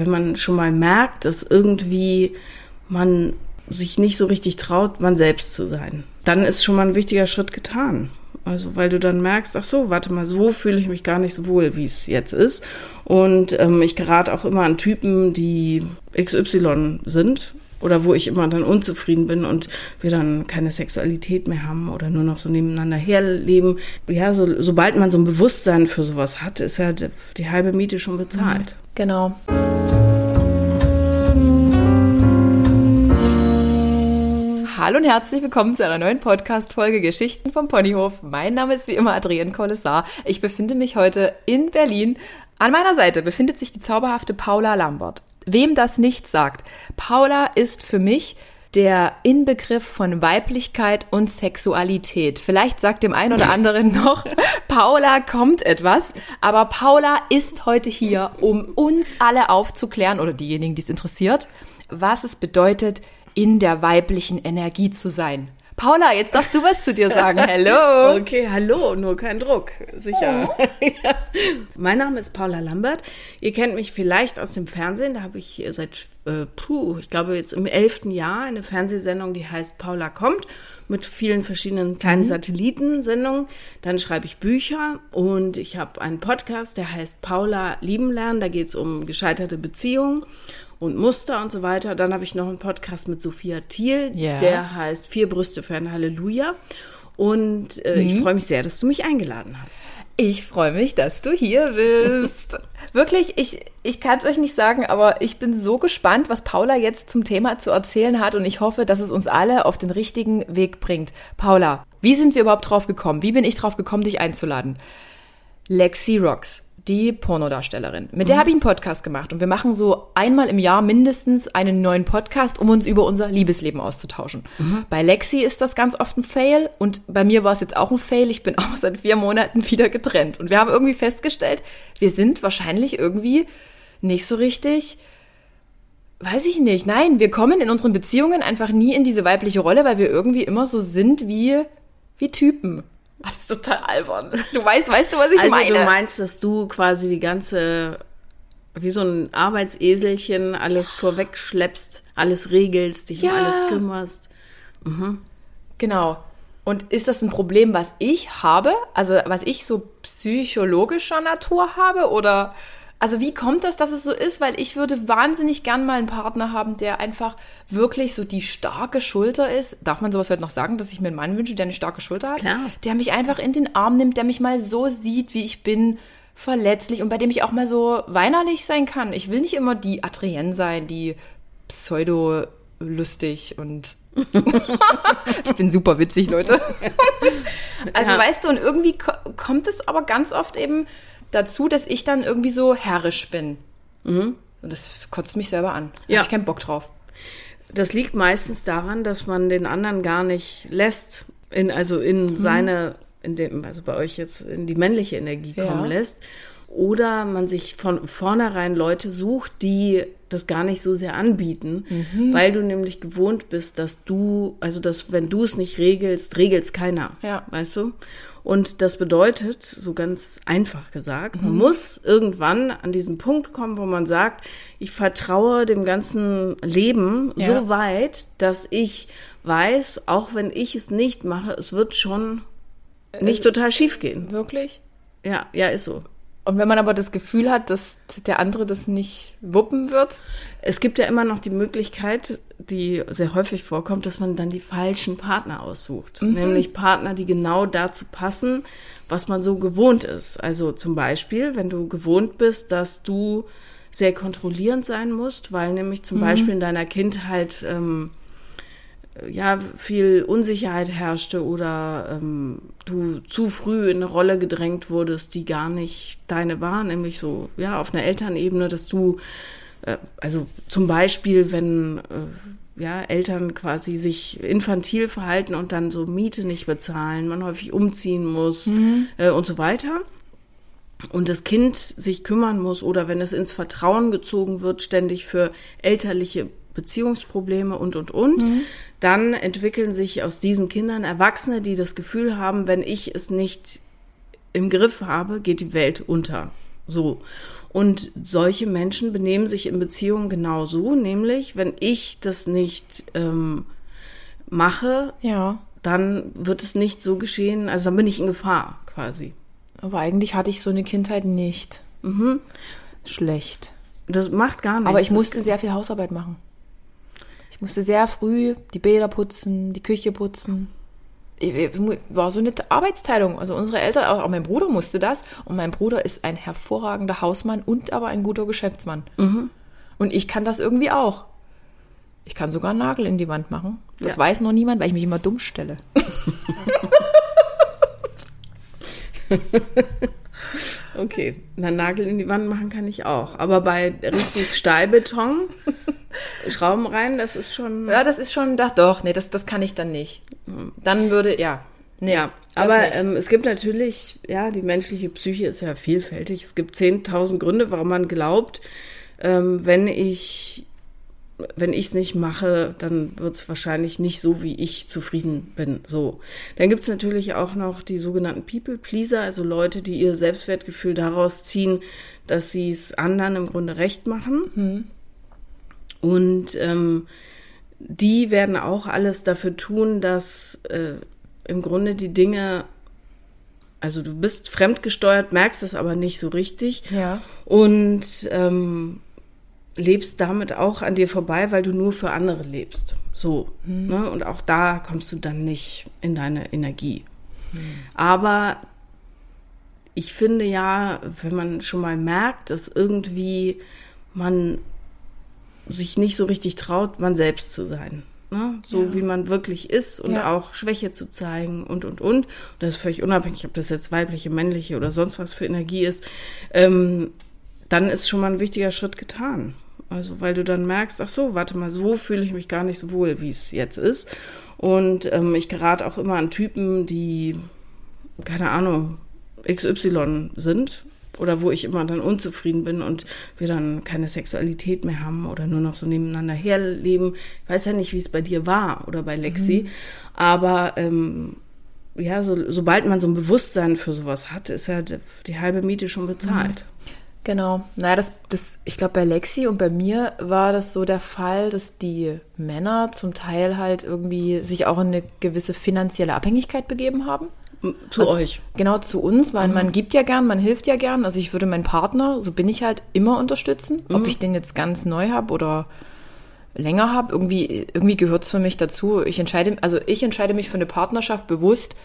wenn man schon mal merkt, dass irgendwie man sich nicht so richtig traut, man selbst zu sein, dann ist schon mal ein wichtiger Schritt getan. Also weil du dann merkst, ach so, warte mal, so fühle ich mich gar nicht so wohl, wie es jetzt ist. Und ähm, ich gerate auch immer an Typen, die XY sind oder wo ich immer dann unzufrieden bin und wir dann keine Sexualität mehr haben oder nur noch so nebeneinander herleben. Ja, so, sobald man so ein Bewusstsein für sowas hat, ist ja die halbe Miete schon bezahlt. Mhm, genau. Hallo und herzlich willkommen zu einer neuen Podcast-Folge Geschichten vom Ponyhof. Mein Name ist wie immer Adrienne Kollessar. Ich befinde mich heute in Berlin. An meiner Seite befindet sich die zauberhafte Paula Lambert. Wem das nicht sagt, Paula ist für mich der Inbegriff von Weiblichkeit und Sexualität. Vielleicht sagt dem einen oder anderen noch, Paula kommt etwas, aber Paula ist heute hier, um uns alle aufzuklären oder diejenigen, die es interessiert, was es bedeutet, in der weiblichen Energie zu sein. Paula, jetzt darfst du was zu dir sagen. Hallo. Okay, hallo, nur kein Druck, sicher. Oh. ja. Mein Name ist Paula Lambert. Ihr kennt mich vielleicht aus dem Fernsehen. Da habe ich seit, äh, puh, ich glaube jetzt im elften Jahr eine Fernsehsendung, die heißt Paula kommt, mit vielen verschiedenen kleinen mhm. Satellitensendungen. Dann schreibe ich Bücher und ich habe einen Podcast, der heißt Paula lieben lernen. Da geht es um gescheiterte Beziehungen und Muster und so weiter. Dann habe ich noch einen Podcast mit Sophia Thiel, yeah. der heißt Vier Brüste für ein Halleluja. Und äh, mhm. ich freue mich sehr, dass du mich eingeladen hast. Ich freue mich, dass du hier bist. Wirklich, ich, ich kann es euch nicht sagen, aber ich bin so gespannt, was Paula jetzt zum Thema zu erzählen hat und ich hoffe, dass es uns alle auf den richtigen Weg bringt. Paula, wie sind wir überhaupt drauf gekommen? Wie bin ich drauf gekommen, dich einzuladen? Lexi Rocks die Pornodarstellerin. Mit der mhm. habe ich einen Podcast gemacht und wir machen so einmal im Jahr mindestens einen neuen Podcast, um uns über unser Liebesleben auszutauschen. Mhm. Bei Lexi ist das ganz oft ein Fail und bei mir war es jetzt auch ein Fail. Ich bin auch seit vier Monaten wieder getrennt und wir haben irgendwie festgestellt, wir sind wahrscheinlich irgendwie nicht so richtig Weiß ich nicht. Nein, wir kommen in unseren Beziehungen einfach nie in diese weibliche Rolle, weil wir irgendwie immer so sind wie, wie Typen. Das ist total albern. Du weißt, weißt du, was ich also meine? Also du meinst, dass du quasi die ganze, wie so ein Arbeitseselchen, alles ja. vorweg schleppst, alles regelst, dich ja. um alles kümmerst. Mhm. Genau. Und ist das ein Problem, was ich habe? Also was ich so psychologischer Natur habe? Oder also wie kommt das, dass es so ist? Weil ich würde wahnsinnig gern mal einen Partner haben, der einfach wirklich so die starke Schulter ist. Darf man sowas heute noch sagen, dass ich mir einen Mann wünsche, der eine starke Schulter hat? Klar. Der mich einfach in den Arm nimmt, der mich mal so sieht, wie ich bin, verletzlich und bei dem ich auch mal so weinerlich sein kann. Ich will nicht immer die Adrienne sein, die pseudo lustig und ich bin super witzig, Leute. also ja. weißt du, und irgendwie kommt es aber ganz oft eben dazu, dass ich dann irgendwie so herrisch bin. Mhm. Und das kotzt mich selber an. Da ja. habe ich keinen Bock drauf. Das liegt meistens daran, dass man den anderen gar nicht lässt, in, also in mhm. seine, in dem, also bei euch jetzt in die männliche Energie kommen ja. lässt. Oder man sich von vornherein Leute sucht, die das gar nicht so sehr anbieten, mhm. weil du nämlich gewohnt bist, dass du, also dass wenn du es nicht regelst, regelst keiner. Ja. Weißt du? Und das bedeutet, so ganz einfach gesagt, man mhm. muss irgendwann an diesen Punkt kommen, wo man sagt, ich vertraue dem ganzen Leben ja. so weit, dass ich weiß, auch wenn ich es nicht mache, es wird schon nicht äh, total schief gehen. Wirklich? Ja, ja, ist so. Und wenn man aber das Gefühl hat, dass der andere das nicht wuppen wird? Es gibt ja immer noch die Möglichkeit, die sehr häufig vorkommt, dass man dann die falschen Partner aussucht. Mhm. Nämlich Partner, die genau dazu passen, was man so gewohnt ist. Also zum Beispiel, wenn du gewohnt bist, dass du sehr kontrollierend sein musst, weil nämlich zum mhm. Beispiel in deiner Kindheit ähm, ja, viel Unsicherheit herrschte oder ähm, du zu früh in eine Rolle gedrängt wurdest, die gar nicht deine war, nämlich so, ja, auf einer Elternebene, dass du, also zum Beispiel, wenn äh, ja, Eltern quasi sich infantil verhalten und dann so Miete nicht bezahlen, man häufig umziehen muss mhm. äh, und so weiter und das Kind sich kümmern muss oder wenn es ins Vertrauen gezogen wird, ständig für elterliche Beziehungsprobleme und, und, und. Mhm. Dann entwickeln sich aus diesen Kindern Erwachsene, die das Gefühl haben, wenn ich es nicht im Griff habe, geht die Welt unter. So. Und solche Menschen benehmen sich in Beziehungen genau so, nämlich wenn ich das nicht ähm, mache, Ja. dann wird es nicht so geschehen, also dann bin ich in Gefahr quasi. Aber eigentlich hatte ich so eine Kindheit nicht. Mhm. Schlecht. Das macht gar nichts. Aber ich Das- musste sehr viel Hausarbeit machen. Ich musste sehr früh die Bäder putzen, die Küche putzen. War so eine Arbeitsteilung. Also unsere Eltern, auch auch mein Bruder musste das. Und mein Bruder ist ein hervorragender Hausmann und aber ein guter Geschäftsmann. Und ich kann das irgendwie auch. Ich kann sogar einen Nagel in die Wand machen. Das Ja. weiß noch niemand, weil ich mich immer dumm stelle. Okay, einen Nagel in die Wand machen kann ich auch. Aber bei richtig Stahlbeton, Schrauben rein, das ist schon. Ja, das ist schon, doch, doch, nee, das, das kann ich dann nicht. Dann würde, ja. Nee, Ja, aber ähm, es gibt natürlich, ja, die menschliche Psyche ist ja vielfältig. Es gibt 10.000 Gründe, warum man glaubt, ähm, wenn ich wenn ich es nicht mache, dann wird es wahrscheinlich nicht so, wie ich zufrieden bin. So. Dann gibt es natürlich auch noch die sogenannten People Pleaser, also Leute, die ihr Selbstwertgefühl daraus ziehen, dass sie es anderen im Grunde recht machen. Und ähm, die werden auch alles dafür tun, dass äh, im Grunde die Dinge, also du bist fremdgesteuert, merkst es aber nicht so richtig Ja. und ähm, lebst damit auch an dir vorbei, weil du nur für andere lebst. So. Ne? Und auch da kommst du dann nicht in deine Energie. Aber ich finde ja, wenn man schon mal merkt, dass irgendwie man sich nicht so richtig traut, man selbst zu sein. Ne? So Ja. wie man wirklich ist und Ja. auch Schwäche zu zeigen und, und, und. Und das ist völlig unabhängig, ob das jetzt weibliche, männliche oder sonst was für Energie ist. Ähm, dann ist schon mal ein wichtiger Schritt getan. Also, weil du dann merkst, ach so, warte mal, so fühle ich mich gar nicht so wohl, wie es jetzt ist. Und ähm, ich gerate auch immer an Typen, die, keine Ahnung, XY sind oder wo ich immer dann unzufrieden bin und wir dann keine Sexualität mehr haben oder nur noch so nebeneinander herleben. Ich weiß ja nicht, wie es bei dir war oder bei Lexi, aber ähm, ja, so, sobald man so ein Bewusstsein für sowas hat, ist ja die, die halbe Miete schon bezahlt. Genau. Naja, das, das, ich glaube, bei Lexi und bei mir war das so der Fall, dass die Männer zum Teil halt irgendwie sich auch in eine gewisse finanzielle Abhängigkeit begeben haben. Zu Also, euch. Genau, zu uns, weil man gibt ja gern, man hilft ja gern. Also ich würde meinen Partner, so bin ich halt, immer unterstützen. Ob ich den jetzt ganz neu habe oder länger habe, irgendwie, irgendwie gehört es für mich dazu. Ich entscheide, also ich entscheide mich für eine Partnerschaft bewusst,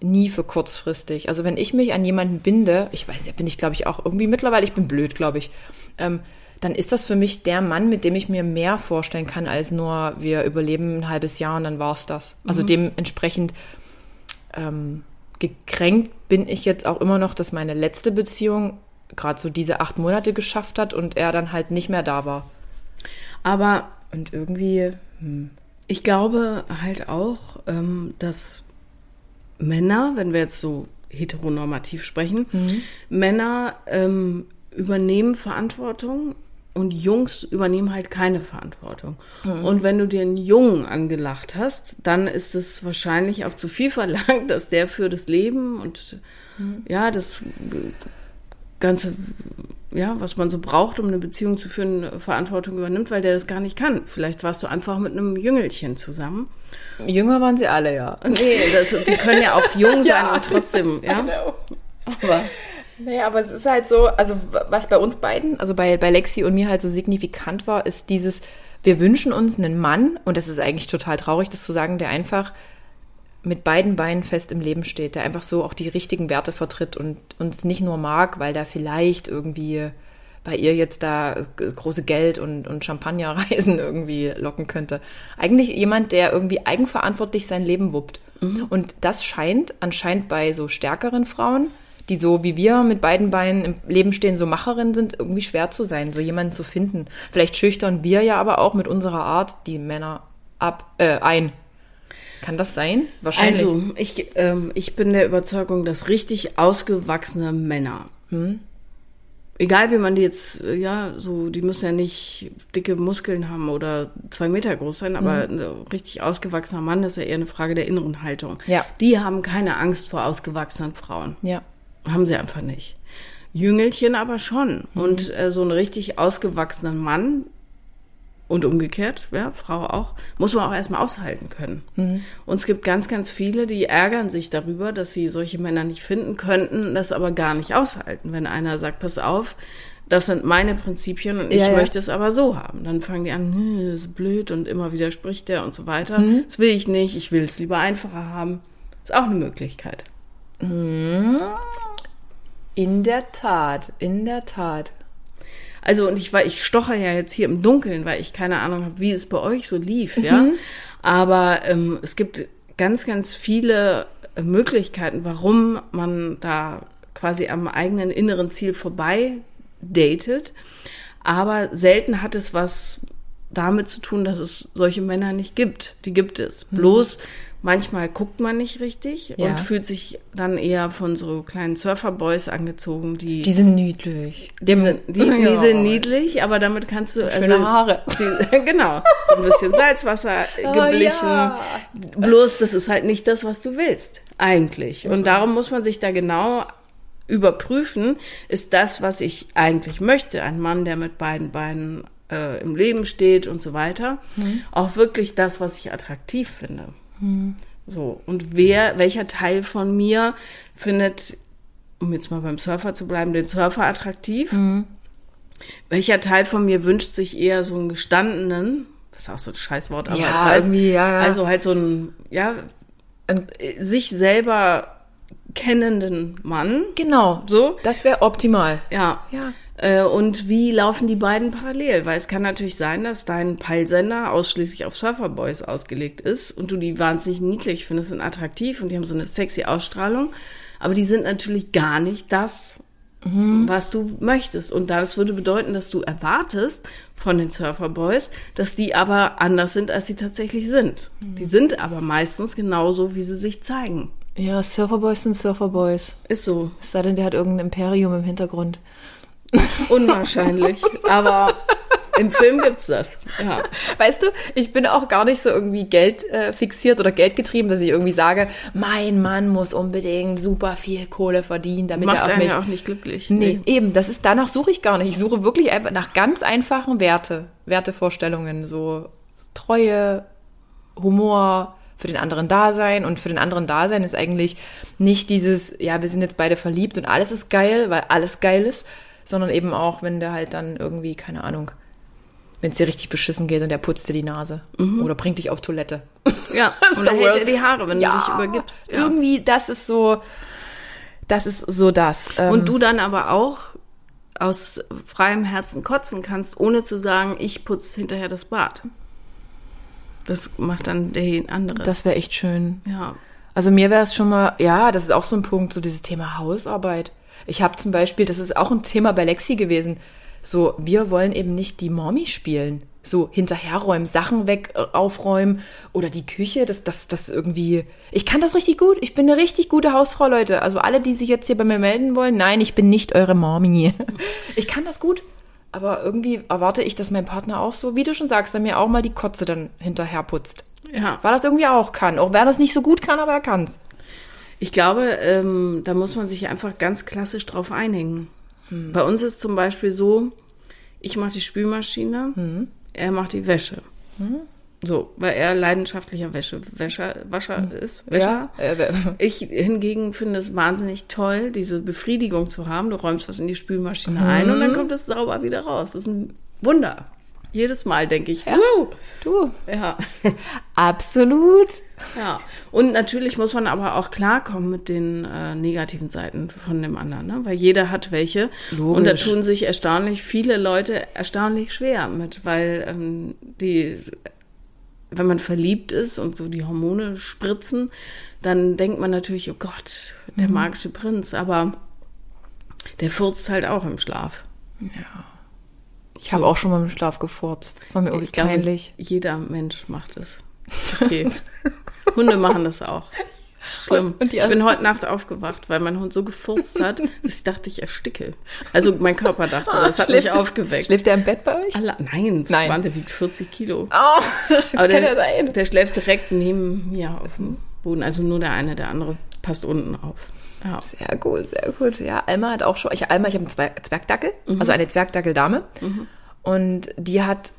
nie für kurzfristig. Also wenn ich mich an jemanden binde, ich weiß ja, bin ich glaube ich auch irgendwie mittlerweile, ich bin blöd, glaube ich, ähm, dann ist das für mich der Mann, mit dem ich mir mehr vorstellen kann, als nur wir überleben ein halbes Jahr und dann war's das. Also dementsprechend ähm, gekränkt bin ich jetzt auch immer noch, dass meine letzte Beziehung gerade so diese acht Monate geschafft hat und er dann halt nicht mehr da war. Aber Und irgendwie, ich glaube halt auch, ähm, dass Männer, wenn wir jetzt so heteronormativ sprechen, Männer ähm, übernehmen Verantwortung und Jungs übernehmen halt keine Verantwortung. Und wenn du dir einen Jungen angelacht hast, dann ist es wahrscheinlich auch zu viel verlangt, dass der für das Leben und ja, das ganze, ja, was man so braucht, um eine Beziehung zu führen, Verantwortung übernimmt, weil der das gar nicht kann. Vielleicht warst du einfach mit einem Jüngelchen zusammen. jünger waren sie alle, ja. Nee, das, die können ja auch jung sein Ja. und trotzdem, ja. Aber Nee, aber es ist halt so, also was bei uns beiden, also bei, bei Lexi und mir halt so signifikant war, ist dieses, wir wünschen uns einen Mann, und das ist eigentlich total traurig, das zu sagen, der einfach mit beiden Beinen fest im Leben steht, der einfach so auch die richtigen Werte vertritt und uns nicht nur mag, weil der vielleicht irgendwie bei ihr jetzt da große Geld und, und Champagnerreisen irgendwie locken könnte. Eigentlich jemand, der irgendwie eigenverantwortlich sein Leben wuppt. Und das scheint anscheinend bei so stärkeren Frauen, die so wie wir mit beiden Beinen im Leben stehen, so Macherinnen sind, irgendwie schwer zu sein, so jemanden zu finden. Vielleicht schüchtern wir ja aber auch mit unserer Art die Männer ab, äh, ein. Kann das sein? Wahrscheinlich. also, ich, ähm, ich bin der Überzeugung, dass richtig ausgewachsene Männer, egal wie man die jetzt, äh, ja, so, die müssen ja nicht dicke Muskeln haben oder zwei Meter groß sein, aber ein richtig ausgewachsener Mann ist ja eher eine Frage der inneren Haltung. Ja. Die haben keine Angst vor ausgewachsenen Frauen. ja. Haben sie einfach nicht. Jüngelchen aber schon. Und äh, so einen richtig ausgewachsenen Mann und umgekehrt, ja, Frau auch, muss man auch erstmal aushalten können. Und es gibt ganz, ganz viele, die ärgern sich darüber, dass sie solche Männer nicht finden könnten, das aber gar nicht aushalten. Wenn einer sagt, pass auf, das sind meine Prinzipien und ich Ja, ja. möchte es aber so haben. Dann fangen die an, hm, das ist blöd und immer widerspricht der und so weiter. Das will ich nicht, ich will es lieber einfacher haben. Ist auch eine Möglichkeit. In der Tat, in der Tat. Also und ich war, ich stocher ja jetzt hier im Dunkeln, weil ich keine Ahnung habe, wie es bei euch so lief, ja. Aber ähm, es gibt ganz, ganz viele Möglichkeiten, warum man da quasi am eigenen inneren Ziel vorbei datet. Aber selten hat es was damit zu tun, dass es solche Männer nicht gibt. Die gibt es. Bloß manchmal guckt man nicht richtig Ja. und fühlt sich dann eher von so kleinen Surferboys angezogen, die Die sind niedlich. die sind, die, die Ja. sind niedlich, aber damit kannst du also Schöne Haare. Die, genau, so ein bisschen Salzwasser geblichen. ja. Bloß das ist halt nicht das, was du willst eigentlich. Und darum muss man sich da genau überprüfen, ist das, was ich eigentlich möchte, ein Mann, der mit beiden Beinen äh, im Leben steht und so weiter, auch wirklich das, was ich attraktiv finde. So, und wer, welcher Teil von mir findet, um jetzt mal beim Surfer zu bleiben, den Surfer attraktiv? Welcher Teil von mir wünscht sich eher so einen gestandenen, das ist auch so ein Scheißwort, aber Ja, weißt, irgendwie, ja, ja. also halt so ein, ja, Ein- äh, sich selber kennenden Mann, Genau. so, Das wäre optimal. ja. Ja. Äh, Und wie laufen die beiden parallel? Weil es kann natürlich sein, dass dein Peilsender ausschließlich auf Surferboys ausgelegt ist und du die wahnsinnig niedlich findest und attraktiv und die haben so eine sexy Ausstrahlung. Aber die sind natürlich gar nicht das, was du möchtest. Und das würde bedeuten, dass du erwartest von den Surferboys, dass die aber anders sind, als sie tatsächlich sind. Die sind aber meistens genauso, wie sie sich zeigen. Ja, Surferboys sind Surferboys. Ist so. Es sei denn, der hat irgendein Imperium im Hintergrund. Unwahrscheinlich. aber im Film gibt's das. Ja. Weißt du, ich bin auch gar nicht so irgendwie Geld äh, fixiert oder geldgetrieben, dass ich irgendwie sage, mein Mann muss unbedingt super viel Kohle verdienen, damit Macht er auf mich. ja auch nicht glücklich. Nee, eben, das ist, danach suche ich gar nicht. Ich suche wirklich einfach nach ganz einfachen Werte, Wertevorstellungen, so Treue, Humor, für den anderen da sein. Und für den anderen da sein ist eigentlich nicht dieses, ja, wir sind jetzt beide verliebt und alles ist geil, weil alles geil ist, sondern eben auch, wenn der halt dann irgendwie, keine Ahnung, wenn es dir richtig beschissen geht und der putzt dir die Nase oder bringt dich auf Toilette. Ja, ist und dann hält er die Haare, wenn Ja, du dich übergibst. Ja. Irgendwie, das ist so, das ist so das. Ähm, Und du dann aber auch aus freiem Herzen kotzen kannst, ohne zu sagen, ich putze hinterher das Bad. Das macht dann der andere. das wäre echt schön. ja. Also mir wäre es schon mal, ja, das ist auch so ein Punkt, so dieses Thema Hausarbeit. Ich habe zum Beispiel, das ist auch ein Thema bei Lexi gewesen, so, wir wollen eben nicht die Mommy spielen. So hinterherräumen, Sachen weg äh, aufräumen oder die Küche, das, das, das irgendwie. Ich kann das richtig gut. Ich bin eine richtig gute Hausfrau, Leute. Also alle, die sich jetzt hier bei mir melden wollen, nein, ich bin nicht eure Mommy. Ich kann das gut. Aber irgendwie erwarte ich, dass mein Partner auch so, wie du schon sagst, er mir auch mal die Kotze dann hinterher putzt. Ja. Weil er das irgendwie auch kann. Auch wer das nicht so gut kann, aber er kann's. Ich glaube, ähm, da muss man sich einfach ganz klassisch drauf einigen. Hm. Bei uns ist zum Beispiel so, ich mache die Spülmaschine, Hm. er macht die Wäsche. So, weil er leidenschaftlicher Wäsche, Wäscher, Wascher ist. Wäscher. Ja, äh, Ich hingegen finde es wahnsinnig toll, diese Befriedigung zu haben. Du räumst was in die Spülmaschine ein und dann kommt es sauber wieder raus. Das ist ein Wunder. Jedes Mal denke ich, wow. du. Ja. Absolut. ja. Und natürlich muss man aber auch klarkommen mit den äh, negativen Seiten von dem anderen, ne? weil jeder hat welche. Logisch. Und da tun sich erstaunlich viele Leute erstaunlich schwer mit, weil ähm, die wenn man verliebt ist und so die Hormone spritzen, dann denkt man natürlich, oh Gott, der magische Prinz, aber der furzt halt auch im Schlaf. Ich habe auch schon mal im Schlaf gefurzt. War mir irgendwie peinlich. jeder Mensch macht es. Okay. Hunde machen das auch. Schlimm. Und- ich bin heute Nacht aufgewacht, weil mein Hund so gefurzt hat, dass ich dachte, ich ersticke. Also mein Körper dachte, das hat mich aufgeweckt. Schläft der im Bett bei euch? Alla- Nein, Nein. Mann, der wiegt 40 Kilo. Oh, das Aber kann der, ja sein. der schläft direkt neben mir auf dem Boden. Also nur der eine, der andere passt unten auf. Ja. Sehr gut, sehr gut. Ja, Alma hat auch schon, ich, Alma, ich habe einen Zwerg, Zwergdackel, also eine Zwergdackeldame. Und die hat,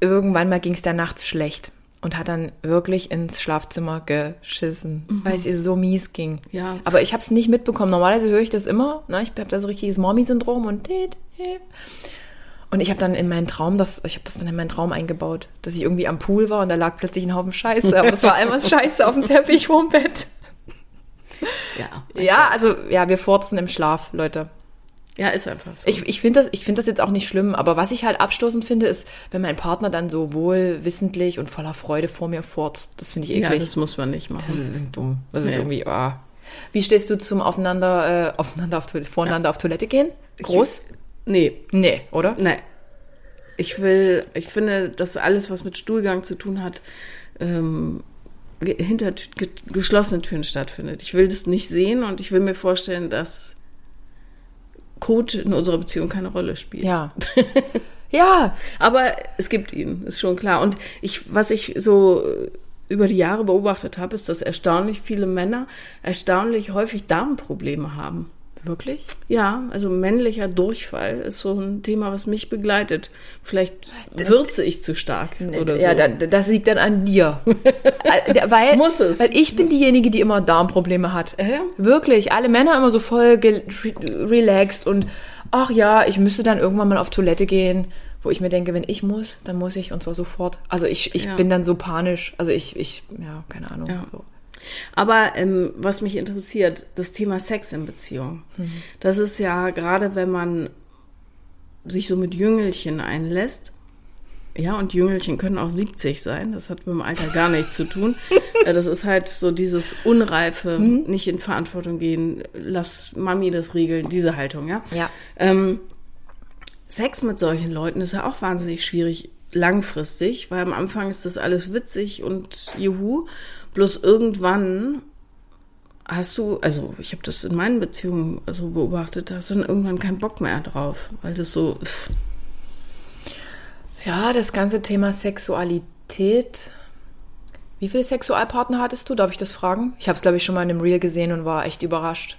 irgendwann mal ging es da nachts schlecht und hat dann wirklich ins Schlafzimmer geschissen, weil es ihr so mies ging. Ja. Aber ich habe es nicht mitbekommen. Normalerweise höre ich das immer. Ne? Ich habe da so richtiges Mommy-Syndrom und und ich habe dann in meinen Traum, das, ich habe das dann in meinen Traum eingebaut, dass ich irgendwie am Pool war und da lag plötzlich ein Haufen Scheiße. Aber das war einmal Scheiße auf dem Teppich vorm Bett. Ja. Ja, also ja, wir furzen im Schlaf, Leute. Ja, ist einfach so. Ich, ich finde das, ich find das jetzt auch nicht schlimm, aber was ich halt abstoßend finde, ist, wenn mein Partner dann so wohlwissentlich und voller Freude vor mir furzt. Das finde ich ja, eklig. das muss man nicht machen. das ist dumm. Das ist Nee. irgendwie, ah. Wie stehst du zum Aufeinander, äh, aufeinander auf Toilette, voreinander auf Toilette gehen? Groß? Nee, Nee, oder? nein. Ich will, ich finde, dass alles, was mit Stuhlgang zu tun hat, ähm, hinter geschlossenen Türen stattfindet. Ich will das nicht sehen und ich will mir vorstellen, dass Code in unserer Beziehung keine Rolle spielt. Ja. ja. Aber es gibt ihn, ist schon klar. Und ich, was ich so über die Jahre beobachtet habe, ist, dass erstaunlich viele Männer erstaunlich häufig Darmprobleme haben. Wirklich? Ja, also männlicher Durchfall ist so ein Thema, was mich begleitet. Vielleicht würze ich zu stark oder so. ja, dann, das liegt dann an dir. Äh, weil, Muss es. Weil ich bin diejenige, die immer Darmprobleme hat. Ja, ja. Wirklich. Alle Männer immer so voll relaxed und ach ja, ich müsste dann irgendwann mal auf Toilette gehen, wo ich mir denke, wenn ich muss, dann muss ich und zwar sofort. Also ich, ich Ja. bin dann so panisch. Also ich, ich, ja, keine Ahnung. Ja. So. Aber ähm, was mich interessiert, das Thema Sex in Beziehung. Das ist ja gerade, wenn man sich so mit Jüngelchen einlässt. Ja, und Jüngelchen können auch 70 sein. Das hat mit dem Alter gar nichts zu tun. Äh, Das ist halt so dieses Unreife, nicht in Verantwortung gehen, lass Mami das regeln, diese Haltung, ja. Ja. Ähm, Sex mit solchen Leuten ist ja auch wahnsinnig schwierig langfristig, weil am Anfang ist das alles witzig und juhu. Bloß irgendwann hast du, also ich habe das in meinen Beziehungen so beobachtet, hast du dann irgendwann keinen Bock mehr drauf, weil das so, pff, Ja, das ganze Thema Sexualität. Wie viele Sexualpartner hattest du? Darf ich das fragen? Ich habe es, glaube ich, schon mal in einem Reel gesehen und war echt überrascht.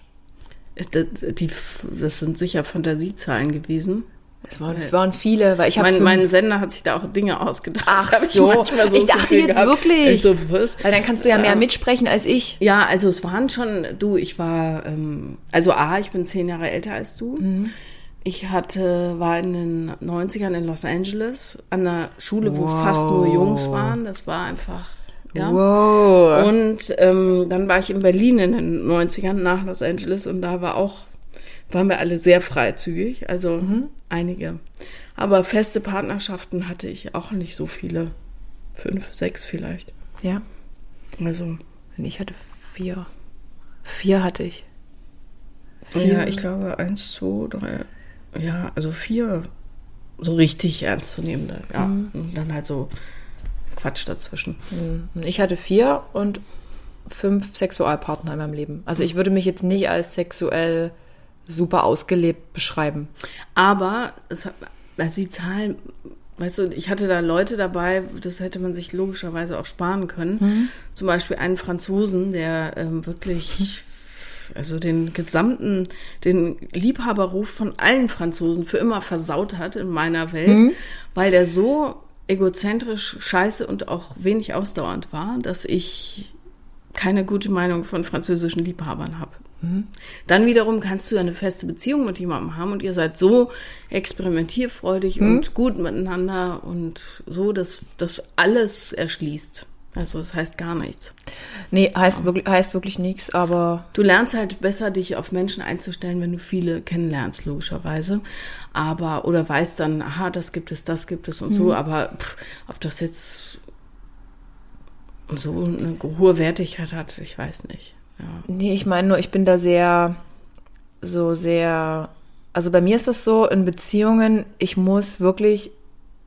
das, die, das sind sicher Fantasiezahlen gewesen. Es waren, waren viele, weil ich habe Mein, mein Sender hat sich da auch Dinge ausgedacht. Ach Das hab so. Ich dachte jetzt gehabt. wirklich. Ich so, was? Weil dann kannst du ja mehr mitsprechen als ich. Ja, also es waren schon, du, ich war, ähm, also A, ich bin zehn Jahre älter als du. Ich hatte, war in den 90ern in Los Angeles an einer Schule, wo Wow. fast nur Jungs waren. Das war einfach, ja. Wow. Und ähm, dann war ich in Berlin in den 90ern nach Los Angeles und da war auch, waren wir alle sehr freizügig, also einige. Aber feste Partnerschaften hatte ich auch nicht so viele. Fünf, sechs vielleicht. Ja. Also, Ich hatte vier. Vier hatte ich. ja, ich glaube eins, zwei, drei, ja, also vier so richtig ernstzunehmende, ja. Und dann halt so Quatsch dazwischen. Und Ich hatte vier und fünf Sexualpartner in meinem Leben. Also ich würde mich jetzt nicht als sexuell super ausgelebt beschreiben. Aber es hat, also die Zahlen, weißt du, ich hatte da Leute dabei, das hätte man sich logischerweise auch sparen können. Zum Beispiel einen Franzosen, der ähm, wirklich, also den gesamten, den Liebhaberruf von allen Franzosen für immer versaut hat in meiner Welt, weil der so egozentrisch, scheiße und auch wenig ausdauernd war, dass ich keine gute Meinung von französischen Liebhabern habe. Dann wiederum kannst du eine feste Beziehung mit jemandem haben und ihr seid so experimentierfreudig und gut miteinander und so, dass das alles erschließt. Also das heißt gar nichts. Nee, heißt wirklich, heißt wirklich nichts, aber Du lernst halt besser, dich auf Menschen einzustellen, wenn du viele kennenlernst, logischerweise. Aber, oder weißt dann, aha, das gibt es, das gibt es und so. Aber pff, ob das jetzt so eine hohe Wertigkeit hat, ich weiß nicht. Ja. Nee, ich meine nur, ich bin da sehr, so sehr, also bei mir ist das so, in Beziehungen, ich muss wirklich,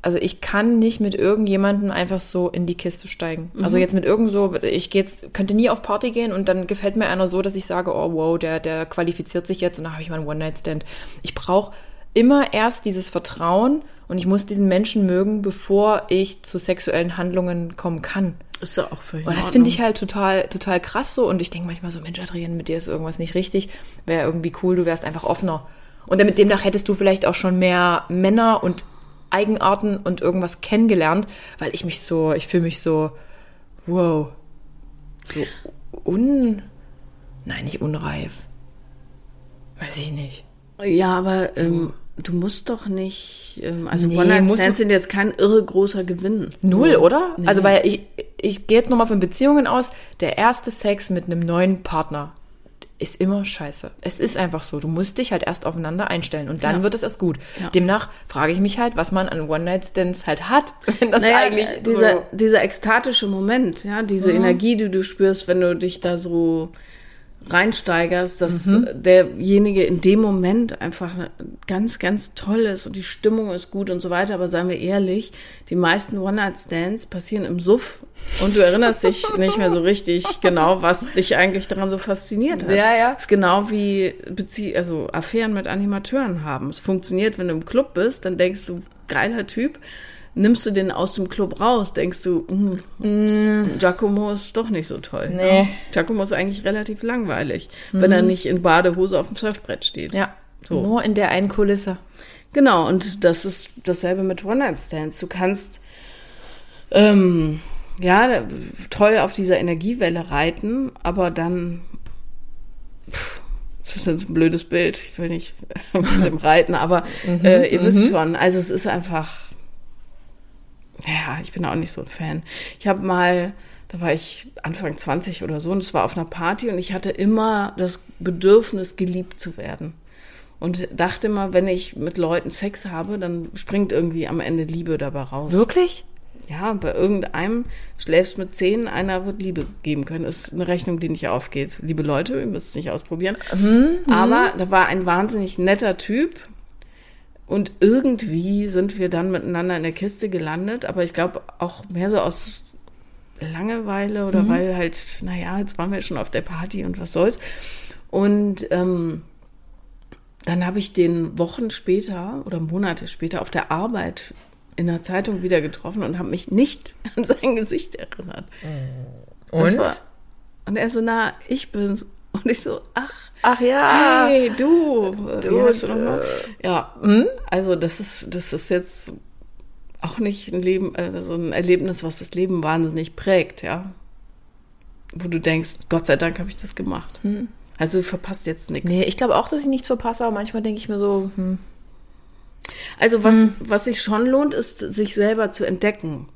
also ich kann nicht mit irgendjemandem einfach so in die Kiste steigen. Also jetzt mit irgend so, ich geh jetzt, könnte nie auf Party gehen und dann gefällt mir einer so, dass ich sage, oh wow, der, der qualifiziert sich jetzt und dann habe ich mal einen One-Night-Stand. Ich brauche immer erst dieses Vertrauen und ich muss diesen Menschen mögen, bevor ich zu sexuellen Handlungen kommen kann. Ist ja auch völlig Und in das finde ich halt total, total krass so. Und ich denke manchmal so, Mensch, Adrian, mit dir ist irgendwas nicht richtig. Wäre irgendwie cool, du wärst einfach offener. Und damit demnach hättest du vielleicht auch schon mehr Männer und Eigenarten und irgendwas kennengelernt, weil ich mich so, ich fühle mich so, wow, so un, nein, nicht unreif. Weiß ich nicht. Ja, aber ähm, du musst doch nicht, ähm, also Nee, One-Night-Stands sind jetzt kein irre großer Gewinn. Null, So. oder? Nee. Also, weil ich, ich gehe jetzt nochmal von Beziehungen aus. Der erste Sex mit einem neuen Partner ist immer scheiße. Es ist einfach so. Du musst dich halt erst aufeinander einstellen und dann Ja. wird es erst gut. Ja. Demnach frage ich mich halt, was man an One-Night-Stands halt hat, wenn das naja, eigentlich dieser, so... dieser ekstatische Moment, ja, diese Energie, die du spürst, wenn du dich da so reinsteigerst, dass derjenige in dem Moment einfach ganz, ganz toll ist und die Stimmung ist gut und so weiter. Aber seien wir ehrlich, die meisten One-Night-Stands passieren im Suff und du erinnerst dich nicht mehr so richtig genau, was dich eigentlich daran so fasziniert hat. Ja, ja. ist genau wie Bezie also Affären mit Animateuren haben. Es funktioniert, wenn du im Club bist, dann denkst du, geiler Typ. Nimmst du den aus dem Club raus, denkst du, mm, Giacomo ist doch nicht so toll. Nee. Ja? Giacomo ist eigentlich relativ langweilig, wenn er nicht in Badehose auf dem Surfbrett steht. Ja, So. nur in der einen Kulisse. Genau, und das ist dasselbe mit One-Night-Stands. Du kannst ähm, ja toll auf dieser Energiewelle reiten, aber dann pff, das ist jetzt ein blödes Bild. Ich will nicht mit dem Reiten, aber äh, ihr wisst schon. Also es ist einfach, ja, ich bin auch nicht so ein Fan. Ich habe mal, da war ich Anfang 20 oder so, und es war auf einer Party und ich hatte immer das Bedürfnis, geliebt zu werden. Und dachte immer, wenn ich mit Leuten Sex habe, dann springt irgendwie am Ende Liebe dabei raus. Wirklich? Ja, bei irgendeinem schläfst mit zehn, einer wird Liebe geben können. Ist eine Rechnung, die nicht aufgeht. Liebe Leute, ihr müsst es nicht ausprobieren. Aber da war ein wahnsinnig netter Typ. Und irgendwie sind wir dann miteinander in der Kiste gelandet. Aber ich glaube auch mehr so aus Langeweile oder weil halt, naja, jetzt waren wir schon auf der Party und was soll's. Und ähm, dann habe ich den Wochen später oder Monate später auf der Arbeit in der Zeitung wieder getroffen und habe mich nicht an sein Gesicht erinnert. Das Und? War, und er so, na, ich bin's. Und ich so, ach, Ach ja. hey, du. Du, du nochmal? äh, Ja, also das ist, das ist jetzt auch nicht ein Leben, äh, so ein Erlebnis, was das Leben wahnsinnig prägt, ja. Wo du denkst, Gott sei Dank habe ich das gemacht. Also du verpasst jetzt nichts. Nee, ich glaube auch, dass ich nichts verpasse, aber manchmal denke ich mir so, hm, Also was, was sich schon lohnt, ist, sich selber zu entdecken,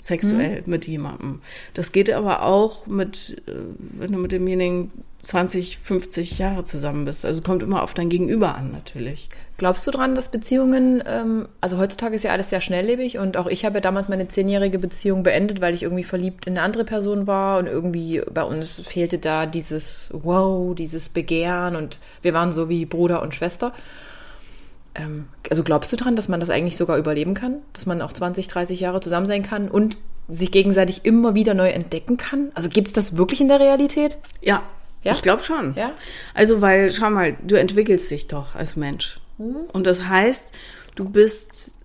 sexuell mit jemandem. Das geht aber auch mit, äh, wenn du mit demjenigen 20, 50 Jahre zusammen bist. Also kommt immer auf dein Gegenüber an, natürlich. Glaubst du dran, dass Beziehungen, ähm, also heutzutage ist ja alles sehr schnelllebig und auch ich habe ja damals meine zehnjährige Beziehung beendet, weil ich irgendwie verliebt in eine andere Person war und irgendwie bei uns fehlte da dieses Wow, dieses Begehren und wir waren so wie Bruder und Schwester. Ähm, also glaubst du dran, dass man das eigentlich sogar überleben kann? Dass man auch 20, 30 Jahre zusammen sein kann und sich gegenseitig immer wieder neu entdecken kann? Also gibt es das wirklich in der Realität? Ja, Ja? ich glaube schon. Ja? Also, weil, schau mal, du entwickelst dich doch als Mensch. Und das heißt, du bist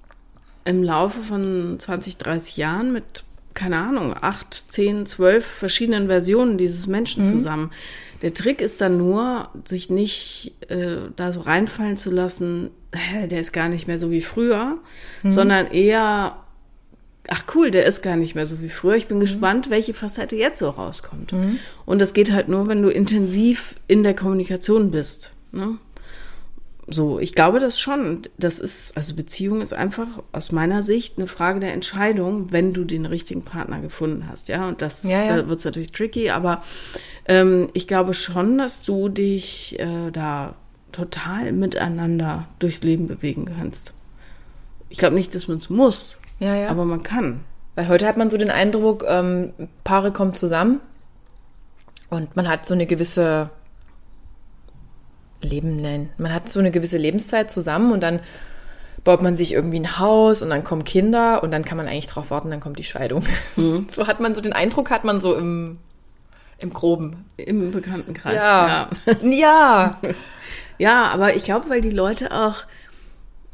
im Laufe von 20, 30 Jahren mit, keine Ahnung, 8, 10, 12 verschiedenen Versionen dieses Menschen zusammen. Der Trick ist dann nur, sich nicht äh, da so reinfallen zu lassen, hä, der ist gar nicht mehr so wie früher, sondern eher ach cool, der ist gar nicht mehr so wie früher. Ich bin gespannt, welche Facette jetzt so rauskommt. Und das geht halt nur, wenn du intensiv in der Kommunikation bist. Ne? So, ich glaube das schon. Das ist, also Beziehung ist einfach aus meiner Sicht eine Frage der Entscheidung, wenn du den richtigen Partner gefunden hast. Ja, und das Ja, ja. da wird's natürlich tricky, aber ähm, ich glaube schon, dass du dich äh, da total miteinander durchs Leben bewegen kannst. Ich glaube nicht, dass man es muss, Ja, ja. aber man kann. Weil heute hat man so den Eindruck, ähm, Paare kommen zusammen und man hat so eine gewisse Leben, nein, man hat so eine gewisse Lebenszeit zusammen und dann baut man sich irgendwie ein Haus und dann kommen Kinder und dann kann man eigentlich drauf warten, dann kommt die Scheidung. So hat man so den Eindruck, hat man so im, im Groben. Im Bekanntenkreis. Ja. ja. Ja. Ja, aber ich glaube, weil die Leute auch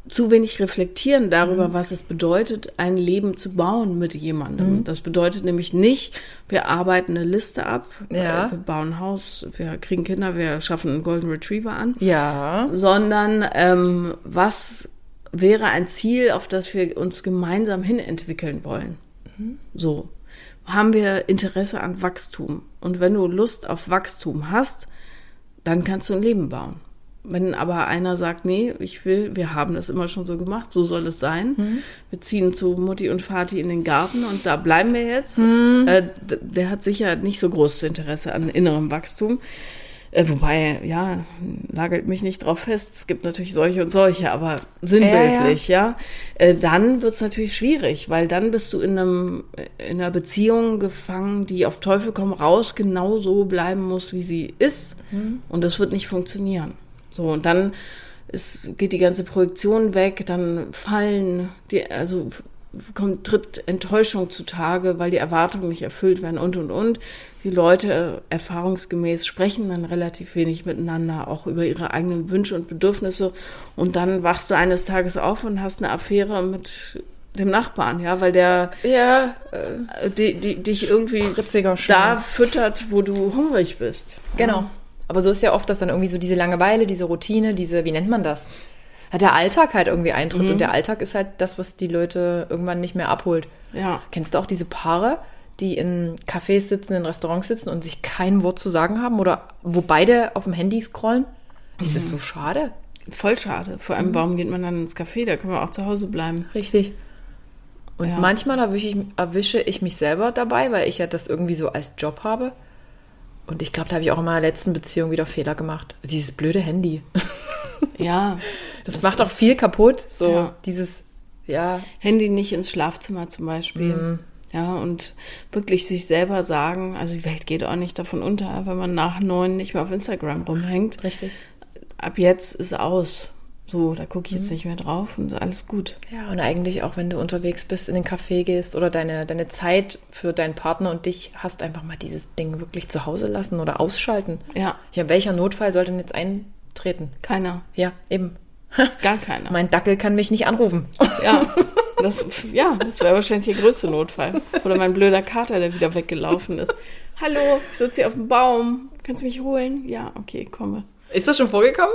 zu wenig reflektieren darüber, was es bedeutet, ein Leben zu bauen mit jemandem. Das bedeutet nämlich nicht, wir arbeiten eine Liste ab, Ja. äh, wir bauen ein Haus, wir kriegen Kinder, wir schaffen einen Golden Retriever an, Ja. sondern ähm, was wäre ein Ziel, auf das wir uns gemeinsam hin entwickeln wollen. So. Haben wir Interesse an Wachstum? Und wenn du Lust auf Wachstum hast, dann kannst du ein Leben bauen. Wenn aber einer sagt, nee, ich will, wir haben das immer schon so gemacht, so soll es sein. Wir ziehen zu Mutti und Vati in den Garten und da bleiben wir jetzt. Äh, d- der hat sicher nicht so großes Interesse an innerem Wachstum. Äh, wobei, ja, nagelt mich nicht drauf fest. Es gibt natürlich solche und solche, aber sinnbildlich, ja. Äh, dann wird's natürlich schwierig, weil dann bist du in, einem, in einer Beziehung gefangen, die auf Teufel komm raus genau so bleiben muss, wie sie ist. Und das wird nicht funktionieren. So, und dann ist, geht die ganze Projektion weg, dann fallen die, also kommt, tritt Enttäuschung zutage, weil die Erwartungen nicht erfüllt werden und und und. Die Leute äh, erfahrungsgemäß sprechen dann relativ wenig miteinander, auch über ihre eigenen Wünsche und Bedürfnisse. Und dann wachst du eines Tages auf und hast eine Affäre mit dem Nachbarn, ja, weil der Ja, äh, äh, die, die, dich irgendwie Ritziger da füttert, wo du hungrig bist. Genau. Aber so ist ja oft, dass dann irgendwie so diese Langeweile, diese Routine, diese, wie nennt man das? Der Alltag halt irgendwie eintritt und der Alltag ist halt das, was die Leute irgendwann nicht mehr abholt. Ja. Kennst du auch diese Paare, die in Cafés sitzen, in Restaurants sitzen und sich kein Wort zu sagen haben oder wo beide auf dem Handy scrollen? Ist das so schade? Voll schade. Vor allem, warum geht man dann ins Café? Da können wir auch zu Hause bleiben. Richtig. Und Ja. manchmal erwische ich, erwische ich mich selber dabei, weil ich ja das irgendwie so als Job habe. Und ich glaube, da habe ich auch in meiner letzten Beziehung wieder Fehler gemacht. Dieses blöde Handy. Ja. Das, macht auch viel kaputt. So Ja. dieses, ja, Handy nicht ins Schlafzimmer zum Beispiel. Ja, und wirklich sich selber sagen, also die Welt geht auch nicht davon unter, wenn man nach neun nicht mehr auf Instagram rumhängt. richtig. Ab jetzt ist aus. So, da gucke ich jetzt nicht mehr drauf und alles gut. Ja, und eigentlich auch, wenn du unterwegs bist, in den Café gehst oder deine, deine Zeit für deinen Partner und dich hast, einfach mal dieses Ding wirklich zu Hause lassen oder ausschalten. Ja, Ja, welcher Notfall soll denn jetzt eintreten? keiner. Ja, eben. Gar keiner. Mein Dackel kann mich nicht anrufen. Ja, das, ja, das wäre wahrscheinlich der größte Notfall. Oder mein blöder Kater, der wieder weggelaufen ist. Hallo, ich sitze hier auf dem Baum. Kannst du mich holen? Ja, okay, komme. Ist das schon vorgekommen?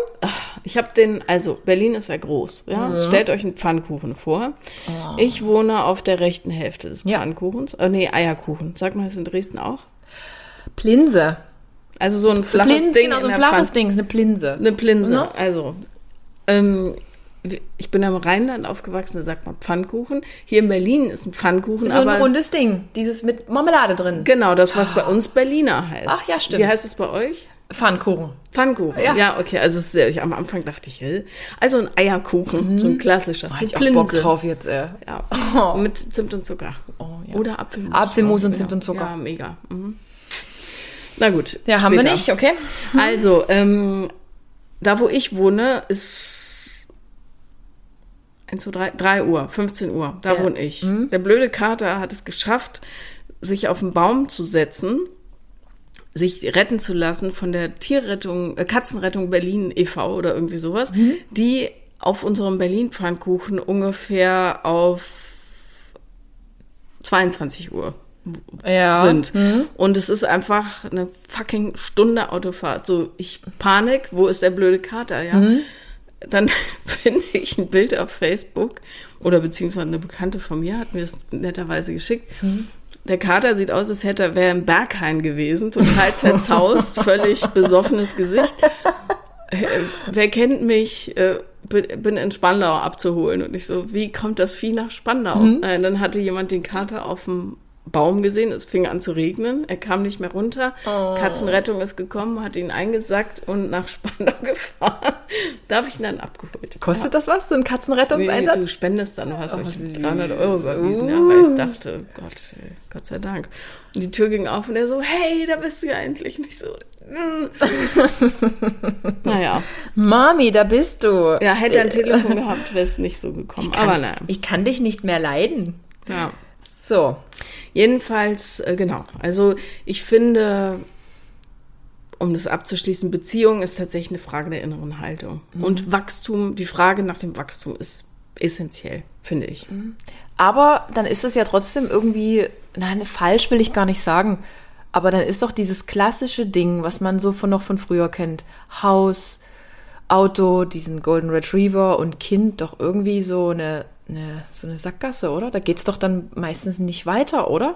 Ich habe den, also Berlin ist ja groß, ja. Stellt euch einen Pfannkuchen vor. Ich wohne auf der rechten Hälfte des Ja. Pfannkuchens. Äh, nee, Eierkuchen. Sagt man das in Dresden auch? Plinse. Also so ein flaches Plinse, Ding. genau, so in ein flaches Pfann- Ding, ist eine Plinse. Eine Plinse. Ne? Also, ähm, ich bin im Rheinland aufgewachsen, da sagt man Pfannkuchen. Hier in Berlin ist ein Pfannkuchen, So aber ein rundes Ding, dieses mit Marmelade drin. genau das, was bei uns Berliner heißt. Ach ja, stimmt. Wie heißt es bei euch? Pfannkuchen. Pfannkuchen. Ja. Ja, okay. Also sehr, ich, am Anfang dachte ich, hä? also ein Eierkuchen, so ein klassischer. Hätte Eine ich auch Bock drauf jetzt, äh. Ja. Mit Zimt und Zucker. Oh, ja. Oder Apfelmus. Apfelmus und. Zimt und Zucker. Ja, mega. Mhm. Na gut. Ja, haben wir später. nicht, okay? Also, ähm, da wo ich wohne, ist 1, 2, 3, 3 Uhr, 15 Uhr. Da Ja. wohne ich. Der blöde Kater hat es geschafft, sich auf den Baum zu setzen, sich retten zu lassen von der Tierrettung, äh, Katzenrettung Berlin e.V. oder irgendwie sowas, die auf unserem Berlin-Pfannkuchen ungefähr auf 22 Uhr Ja. sind. Und es ist einfach eine fucking Stunde Autofahrt. So, ich Panik, wo ist der blöde Kater, ja? Dann finde ich ein Bild auf Facebook oder beziehungsweise eine Bekannte von mir hat mir es netterweise geschickt. Der Kater sieht aus, als hätte er wäre im Berghain gewesen, total zerzaust, völlig besoffenes Gesicht. Äh, Wer kennt mich? Äh, bin in Spandau abzuholen. Und ich so, wie kommt das Vieh nach Spandau? Äh, dann hatte jemand den Kater auf dem Baum gesehen, es fing an zu regnen, er kam nicht mehr runter. Katzenrettung ist gekommen, hat ihn eingesackt und nach Spandau gefahren. Da habe ich ihn dann abgeholt. Kostet das was, so ein Nee, Katzenrettungseinsatz? du spendest dann, du hast Oh, euch süß. 300 Euro überwiesen, ja, weil ich dachte, Gott, äh, Gott sei Dank. Und die Tür ging auf und er so, hey, da bist du ja endlich. nicht so, mm. naja, Mami, da bist du. ja, hätte er ein Telefon gehabt, wäre es nicht so gekommen. Kann, Aber naja, Ich kann dich nicht mehr leiden. ja. So. Jedenfalls, äh, genau. Also ich finde, um das abzuschließen, Beziehung ist tatsächlich eine Frage der inneren Haltung. Mhm. Und Wachstum, die Frage nach dem Wachstum ist essentiell, finde ich. Mhm. Aber dann ist es ja trotzdem irgendwie, nein, falsch will ich gar nicht sagen. Aber dann ist doch dieses klassische Ding, was man so von noch von früher kennt. Haus, Auto, diesen Golden Retriever und Kind doch irgendwie so eine, eine so eine Sackgasse, oder? Da geht's doch dann meistens nicht weiter, oder?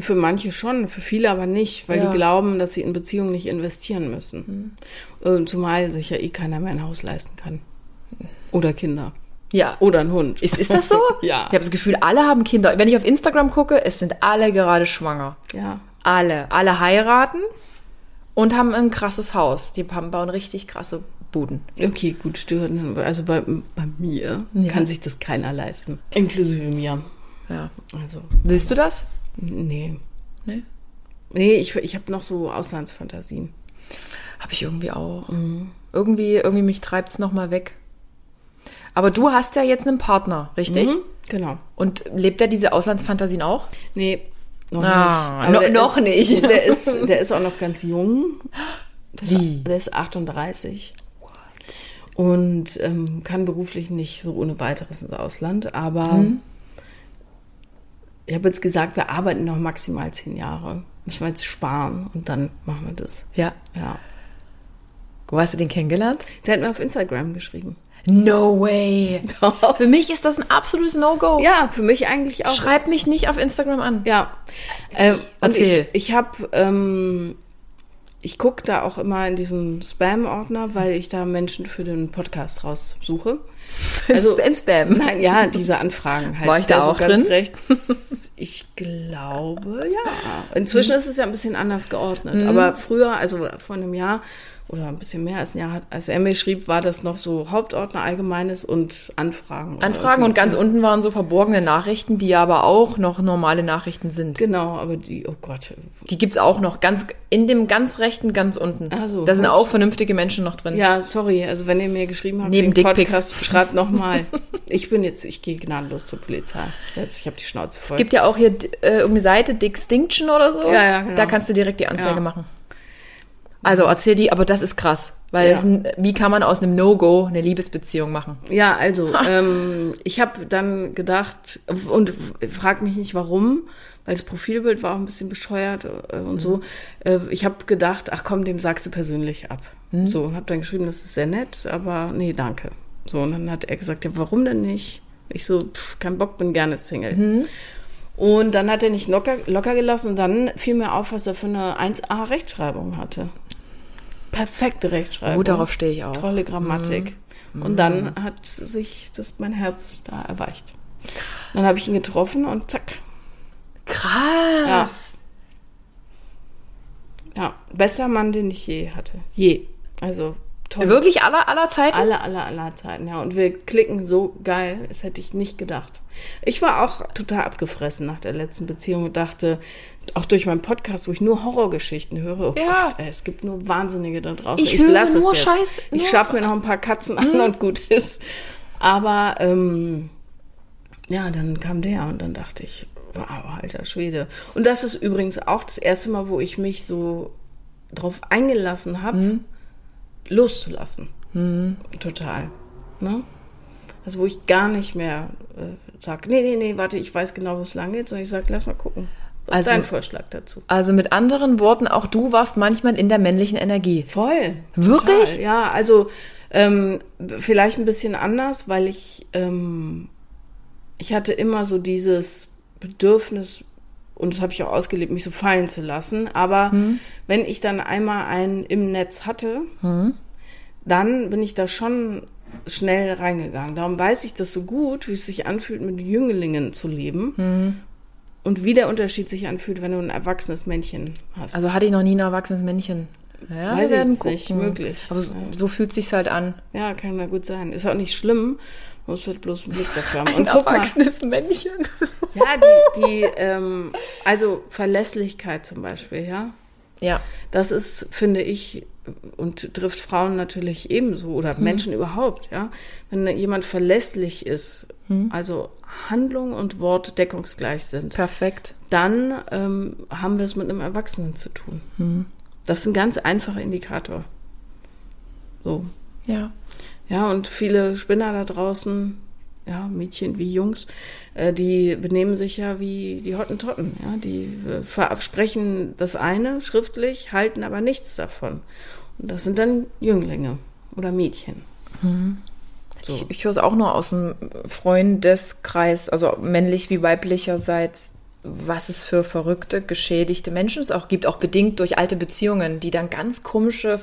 Für manche schon, für viele aber nicht, weil Ja. die glauben, dass sie in Beziehungen nicht investieren müssen. Ähm, Zumal sich ja eh keiner mehr ein Haus leisten kann. Oder Kinder. Ja. Oder ein Hund. Ist, ist das so? Ja. Ich habe das Gefühl, alle haben Kinder. Wenn ich auf Instagram gucke, es sind alle gerade schwanger. Ja. Alle. Alle heiraten und haben ein krasses Haus. Die haben, bauen richtig krasse Buden. Okay, gut. Also bei, bei mir Ja. kann sich das keiner leisten. Inklusive mir. Ja. Also, Willst du das? nee. Nee. Nee, ich, ich habe noch so Auslandsfantasien. Habe ich irgendwie auch. Irgendwie, irgendwie mich treibt's noch mal weg. Aber du hast ja jetzt einen Partner, richtig? Mhm, Genau. Und lebt er diese Auslandsfantasien auch? Nee, noch Ah, nicht. no- der noch nicht. Der ist, der ist auch noch ganz jung. Der Wie? Ist, der ist 38. Und ähm, kann beruflich nicht so ohne weiteres ins Ausland. Aber Mhm. ich habe jetzt gesagt, wir arbeiten noch maximal zehn Jahre. Müssen wir jetzt sparen und dann machen wir das. Ja. Ja. Wo hast du den kennengelernt? Der hat mir auf Instagram geschrieben. No way. Für mich ist das ein absolutes No-Go. Ja, für mich eigentlich auch. Schreib mich nicht auf Instagram an. Ja. Ähm, Erzähl. Ich, ich habe, ähm, ich gucke da auch immer in diesen Spam-Ordner, weil ich da Menschen für den Podcast raussuche. Also, Spam, Spam. nein, ja, diese Anfragen halt. War ich da so auch ganz drin? rechts. Ich glaube, ja. Inzwischen Mhm. ist es ja ein bisschen anders geordnet. Aber früher, also vor einem Jahr oder ein bisschen mehr als ein Jahr, hat- als er mir schrieb, war das noch so Hauptordner Allgemeines und Anfragen. Anfragen und ganz unten waren so verborgene Nachrichten, die aber auch noch normale Nachrichten sind. Genau, aber die, oh Gott, Die gibt's auch noch ganz in dem ganz rechten, ganz unten. Ach so, da sind auch vernünftige Menschen noch drin. Ja, sorry, also wenn ihr mir geschrieben habt, Neben Dickpics. Podcast, schreibt nochmal. ich bin jetzt, ich gehe gnadenlos zur Polizei. Jetzt, ich habe die Schnauze voll. Es gibt ja auch hier äh, irgendeine Seite, Dixtinction oder so. Ja, ja, genau. Da kannst du direkt die Anzeige Ja. machen. Also erzähl die, aber das ist krass. Weil Ja. ein, wie kann man aus einem No-Go eine Liebesbeziehung machen? ja, also, ähm, ich habe dann gedacht, und frag mich nicht warum, weil das Profilbild war auch ein bisschen bescheuert äh, und so. Äh, ich habe gedacht, ach komm, dem sagst du persönlich ab. So, und habe dann geschrieben, das ist sehr nett, aber nee, danke. So, und dann hat er gesagt, ja, warum denn nicht? Ich so, pff, kein Bock, bin gerne Single. Und dann hat er nicht locker, locker gelassen und dann fiel mir auf, was er für eine 1A Rechtschreibung hatte. Perfekte Rechtschreibung. Oh, darauf stehe ich auch. Tolle Grammatik. Und dann hat sich das mein Herz da erweicht. Dann habe ich ihn getroffen und zack. Krass. Ja. Ja, bester Mann, den ich je hatte. Je. Also toll. Wirklich aller, aller Zeiten? Alle, alle, aller Zeiten, ja. Und wir klicken so geil, das hätte ich nicht gedacht. Ich war auch total abgefressen nach der letzten Beziehung und dachte, auch durch meinen Podcast, wo ich nur Horrorgeschichten höre, oh Ja. Gott, ey, es gibt nur Wahnsinnige da draußen. Ich höre lass nur es jetzt. Scheiß- Ich schaffe mir noch ein paar Katzen an und gut ist. Aber ähm, ja, dann kam der und dann dachte ich, wow, alter Schwede. Und das ist übrigens auch das erste Mal, wo ich mich so drauf eingelassen habe, loszulassen. Total. Ne? Also wo ich gar nicht mehr äh, sage, nee, nee, nee, warte, ich weiß genau, wo es lang geht, sondern ich sage, lass mal gucken. Was Also- ist dein Vorschlag dazu? Also mit anderen Worten, auch du warst manchmal in der männlichen Energie. Voll. Wirklich? Total. Ja, also ähm, vielleicht ein bisschen anders, weil ich, ähm, ich hatte immer so dieses Bedürfnis, und das habe ich auch ausgelebt, mich so fallen zu lassen. Aber wenn ich dann einmal einen im Netz hatte, dann bin ich da schon schnell reingegangen. Darum weiß ich das so gut, wie es sich anfühlt, mit Jünglingen zu leben. Und wie der Unterschied sich anfühlt, wenn du ein erwachsenes Männchen hast. Also hatte ich noch nie ein erwachsenes Männchen. Ja, Weiß ich nicht, möglich. Aber so, Ja. so fühlt sich's halt an. Ja, kann ja gut sein. Ist auch nicht schlimm. Muss halt bloß einen Blick dafür haben. Ein Und guck mal, erwachsenes Männchen. ja, die, die ähm, also Verlässlichkeit zum Beispiel, ja. Ja. Das ist, finde ich, und trifft Frauen natürlich ebenso oder Menschen überhaupt, ja. Wenn jemand verlässlich ist, also Handlung und Wort deckungsgleich sind, Perfekt. dann ähm, haben wir es mit einem Erwachsenen zu tun. Das ist ein ganz einfacher Indikator. So. Ja. Ja, und viele Spinner da draußen, ja, Mädchen wie Jungs, äh, die benehmen sich ja wie die Hottentotten. Ja, die äh, versprechen das eine schriftlich, halten aber nichts davon. Und das sind dann Jünglinge oder Mädchen. Mhm. So. Ich, ich höre es auch nur aus dem Freundeskreis, also männlich wie weiblicherseits, was es für verrückte, geschädigte Menschen es auch gibt, auch bedingt durch alte Beziehungen, die dann ganz komische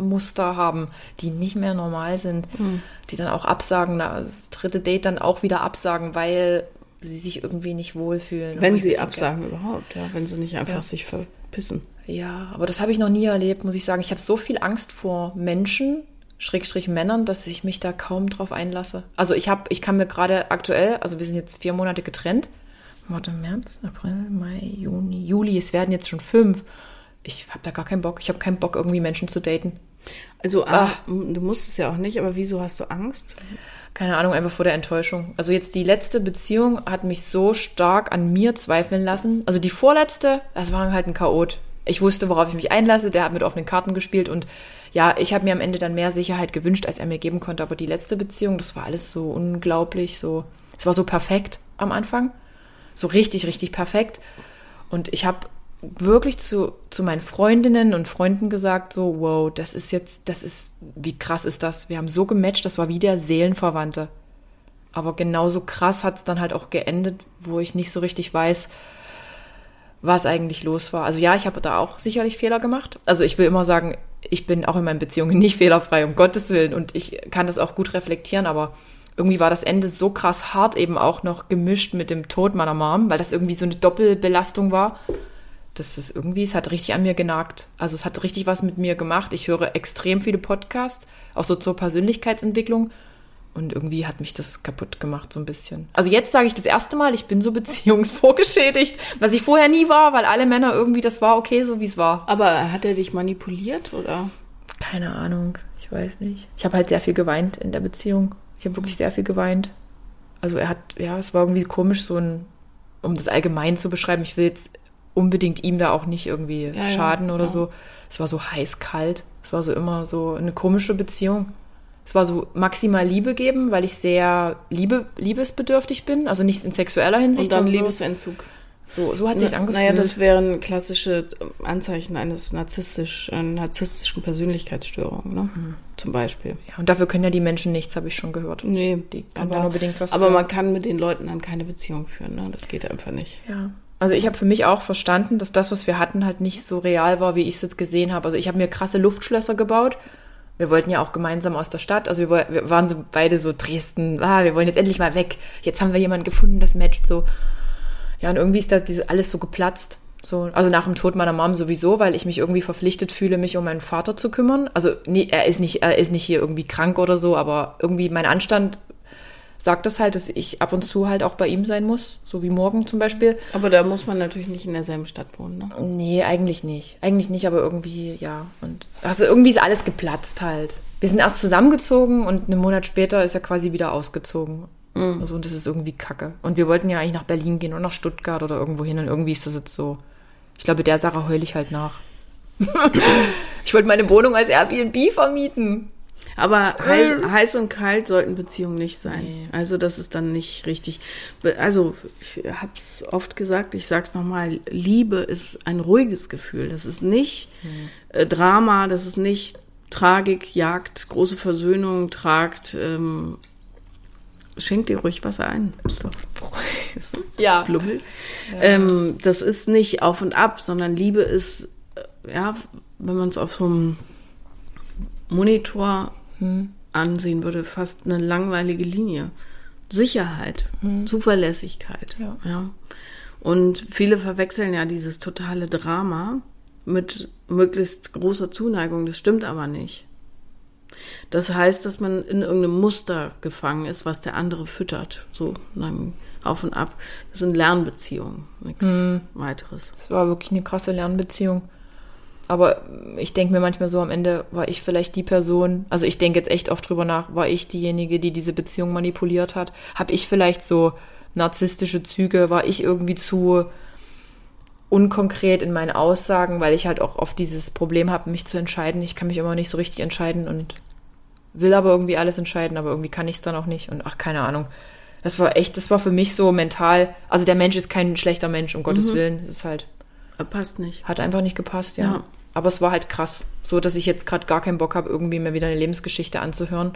Verhaltensmuster haben, die nicht mehr normal sind, hm. die dann auch absagen, das dritte Date dann auch wieder absagen, weil sie sich irgendwie nicht wohlfühlen. Wenn sie denke, absagen überhaupt, ja, wenn sie nicht einfach ja. sich verpissen. Ja, aber das habe ich noch nie erlebt, muss ich sagen. Ich habe so viel Angst vor Menschen, Schrägstrich Männern, dass ich mich da kaum drauf einlasse. Also ich habe, ich kann mir gerade aktuell, also wir sind jetzt vier Monate getrennt. Warte, März, April, Mai, Juni, Juli, es werden jetzt schon fünf. Ich habe da gar keinen Bock. Ich habe keinen Bock, irgendwie Menschen zu daten. Also, ah, du musst es ja auch nicht, aber wieso hast du Angst? Keine Ahnung, einfach vor der Enttäuschung. Also jetzt die letzte Beziehung hat mich so stark an mir zweifeln lassen. Also die vorletzte, das war halt ein Chaot. Ich wusste, worauf ich mich einlasse. Der hat mit offenen Karten gespielt und ja, ich habe mir am Ende dann mehr Sicherheit gewünscht, als er mir geben konnte. Aber die letzte Beziehung, das war alles so unglaublich, so, es war so perfekt am Anfang. So richtig, richtig perfekt. Und ich habe wirklich zu, zu meinen Freundinnen und Freunden gesagt, so, wow, das ist jetzt, das ist, wie krass ist das? Wir haben so gematcht, das war wie der Seelenverwandte. Aber genauso krass hat es dann halt auch geendet, wo ich nicht so richtig weiß, was eigentlich los war. Also ja, ich habe da auch sicherlich Fehler gemacht. Also ich will immer sagen, ich bin auch in meinen Beziehungen nicht fehlerfrei, um Gottes Willen. Und ich kann das auch gut reflektieren, aber irgendwie war das Ende so krass hart, eben auch noch gemischt mit dem Tod meiner Mom, weil das irgendwie so eine Doppelbelastung war. Das ist irgendwie, es hat richtig an mir genagt. Also es hat richtig was mit mir gemacht. Ich höre extrem viele Podcasts, auch so zur Persönlichkeitsentwicklung. Und irgendwie hat mich das kaputt gemacht, so ein bisschen. Also jetzt sage ich das erste Mal, ich bin so beziehungsvorgeschädigt, was ich vorher nie war, weil alle Männer irgendwie, das war okay, so wie es war. Aber hat er dich manipuliert oder? Keine Ahnung, ich weiß nicht. Ich habe halt sehr viel geweint in der Beziehung. Ich habe wirklich sehr viel geweint. Also er hat, ja, es war irgendwie komisch, so ein, um das allgemein zu beschreiben, ich will jetzt unbedingt ihm da auch nicht irgendwie ja, schaden ja, oder ja. so. Es war so heiß-kalt. Es war so immer so eine komische Beziehung es war so maximal Liebe geben, weil ich sehr liebe, liebesbedürftig bin, also nicht in sexueller Hinsicht. Und dann Liebesentzug. So, so hat sich angefühlt. Naja, das wären klassische Anzeichen eines narzisstisch, einer narzisstischen Persönlichkeitsstörung, ne? Hm. Zum Beispiel. Ja, und dafür können ja die Menschen nichts, habe ich schon gehört. Nee, die können aber, nur bedingt was. Aber für. man kann mit den Leuten dann keine Beziehung führen, ne? Das geht einfach nicht. Ja. Also ich habe für mich auch verstanden, dass das, was wir hatten, halt nicht so real war, wie ich es jetzt gesehen habe. Also ich habe mir krasse Luftschlösser gebaut wir wollten ja auch gemeinsam aus der Stadt, also wir, wir waren so beide so Dresden, ah, wir wollen jetzt endlich mal weg. Jetzt haben wir jemanden gefunden, das matcht so. Ja, und irgendwie ist das diese, alles so geplatzt. So, also nach dem Tod meiner Mom sowieso, weil ich mich irgendwie verpflichtet fühle, mich um meinen Vater zu kümmern. Also nee, er ist nicht, er ist nicht hier irgendwie krank oder so, aber irgendwie mein Anstand sagt das halt, dass ich ab und zu halt auch bei ihm sein muss, so wie morgen zum Beispiel. Aber da muss man natürlich nicht in derselben Stadt wohnen, ne? Nee, eigentlich nicht. Eigentlich nicht, aber irgendwie, ja. Und also irgendwie ist alles geplatzt halt. Wir sind erst zusammengezogen und einen Monat später ist er quasi wieder ausgezogen. Mhm. Also, und das ist irgendwie kacke. Und wir wollten ja eigentlich nach Berlin gehen oder nach Stuttgart oder irgendwo hin und irgendwie ist das jetzt so. Ich glaube, der Sache heul ich halt nach. ich wollte meine Wohnung als Airbnb vermieten. Aber heiß, heiß, und kalt sollten Beziehungen nicht sein. Nee. Also das ist dann nicht richtig. Also ich habe es oft gesagt, ich sage es nochmal, Liebe ist ein ruhiges Gefühl. Das ist nicht hm. Drama, das ist nicht Tragik, Jagd, große Versöhnung, tragt. Ähm, schenk dir ruhig Wasser ein. Doch ja. Blubbel. Ja. Ähm, das ist nicht auf und ab, sondern Liebe ist, äh, ja, wenn man es auf so einem Monitor hm. ansehen würde, fast eine langweilige Linie. Sicherheit, hm. Zuverlässigkeit. Ja. ja. Und viele verwechseln ja dieses totale Drama mit möglichst großer Zuneigung. Das stimmt aber nicht. Das heißt, dass man in irgendeinem Muster gefangen ist, was der andere füttert. So lang auf und ab. Das sind Lernbeziehungen, nichts hm. weiteres. Das war wirklich eine krasse Lernbeziehung. Aber ich denke mir manchmal so, am Ende war ich vielleicht die Person, also ich denke jetzt echt oft drüber nach, war ich diejenige, die diese Beziehung manipuliert hat? Habe ich vielleicht so narzisstische Züge? War ich irgendwie zu, unkonkret in meinen Aussagen, weil ich halt auch oft dieses Problem habe, mich zu entscheiden. Ich kann mich immer nicht so richtig entscheiden und will aber irgendwie alles entscheiden, aber irgendwie kann ich es dann auch nicht. Und ach, keine Ahnung. Das war echt, das war für mich so mental. Also der Mensch ist kein schlechter Mensch, um Gottes Willen. Es ist halt, Er passt nicht. hat einfach nicht gepasst, ja. Ja. Aber es war halt krass. So, dass ich jetzt gerade gar keinen Bock habe, irgendwie mir wieder eine Lebensgeschichte anzuhören.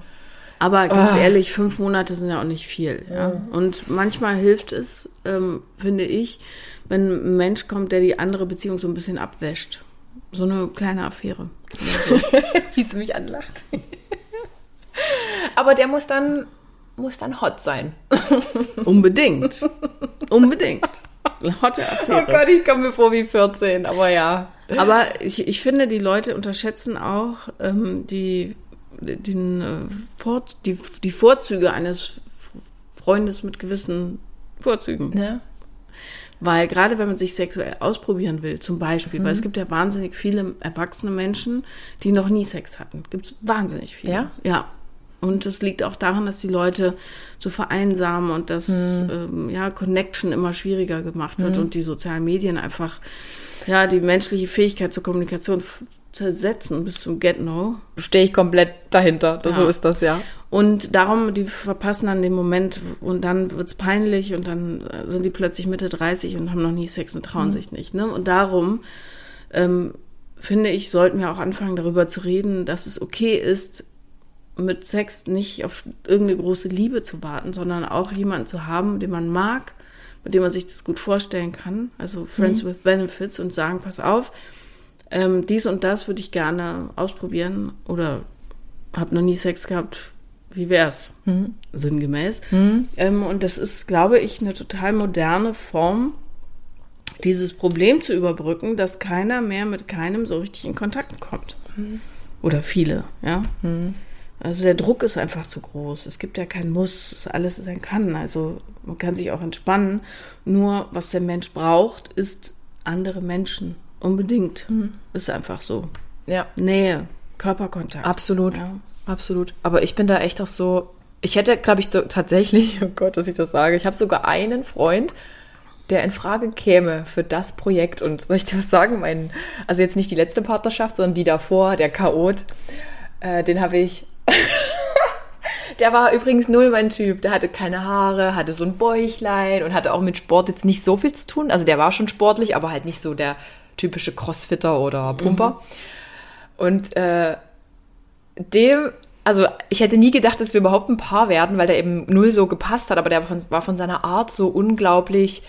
Aber ganz Ah. ehrlich, fünf Monate sind ja auch nicht viel. Ja? Und manchmal hilft es, ähm, finde ich, wenn ein Mensch kommt, der die andere Beziehung so ein bisschen abwäscht. So eine kleine Affäre. Wie sie mich anlacht. Aber der muss dann, muss dann hot sein. Unbedingt. Unbedingt. Hotte Oh Affäre. Gott, ich komme mir vor wie 14, aber ja. Aber ich, ich finde, die Leute unterschätzen auch ähm, die, den, äh, Vor die, die Vorzüge eines Freundes mit gewissen Vorzügen. Ne? Weil gerade wenn man sich sexuell ausprobieren will, zum Beispiel, weil es gibt ja wahnsinnig viele erwachsene Menschen, die noch nie Sex hatten. Gibt es wahnsinnig viele. Ja? Ja. Und das liegt auch daran, dass die Leute so vereinsamen und dass ähm, ja, Connection immer schwieriger gemacht wird und die sozialen Medien einfach ja, die menschliche Fähigkeit zur Kommunikation zersetzen bis zum Get-No. Stehe ich komplett dahinter. Ja. So ist das, ja. Und darum, die verpassen dann den Moment und dann wird's peinlich und dann äh, sind die plötzlich Mitte 30 und haben noch nie Sex und trauen sich nicht. Ne? Und darum ähm, finde ich, sollten wir auch anfangen, darüber zu reden, dass es okay ist, mit Sex nicht auf irgendeine große Liebe zu warten, sondern auch jemanden zu haben, den man mag, mit dem man sich das gut vorstellen kann. Also Friends with Benefits und sagen, pass auf, ähm, dies und das würde ich gerne ausprobieren oder habe noch nie Sex gehabt. Wie wär's? Sinngemäß. Ähm, und das ist, glaube ich, eine total moderne Form, dieses Problem zu überbrücken, dass keiner mehr mit keinem so richtig in Kontakt kommt. Oder viele, ja. Also der Druck ist einfach zu groß. Es gibt ja kein Muss, alles ist ein Kann. Also man kann sich auch entspannen. Nur was der Mensch braucht, ist andere Menschen. Unbedingt. Ist einfach so. Ja, Nähe, Körperkontakt. absolut. Ja. Absolut. Aber ich bin da echt auch so. Ich hätte, glaube ich, so, tatsächlich, oh Gott, dass ich das sage, ich habe sogar einen Freund, der in Frage käme für das Projekt. Und soll ich dir was sagen? Mein, also jetzt nicht die letzte Partnerschaft, sondern die davor, der Chaot, äh, den habe ich. Der war übrigens null mein Typ. Der hatte keine Haare, hatte so ein Bäuchlein und hatte auch mit Sport jetzt nicht so viel zu tun. Also der war schon sportlich, aber halt nicht so der typische Crossfitter oder Pumper. Und äh, dem, also ich hätte nie gedacht, dass wir überhaupt ein Paar werden, weil der eben null so gepasst hat, aber der war von, war von seiner Art so unglaublich.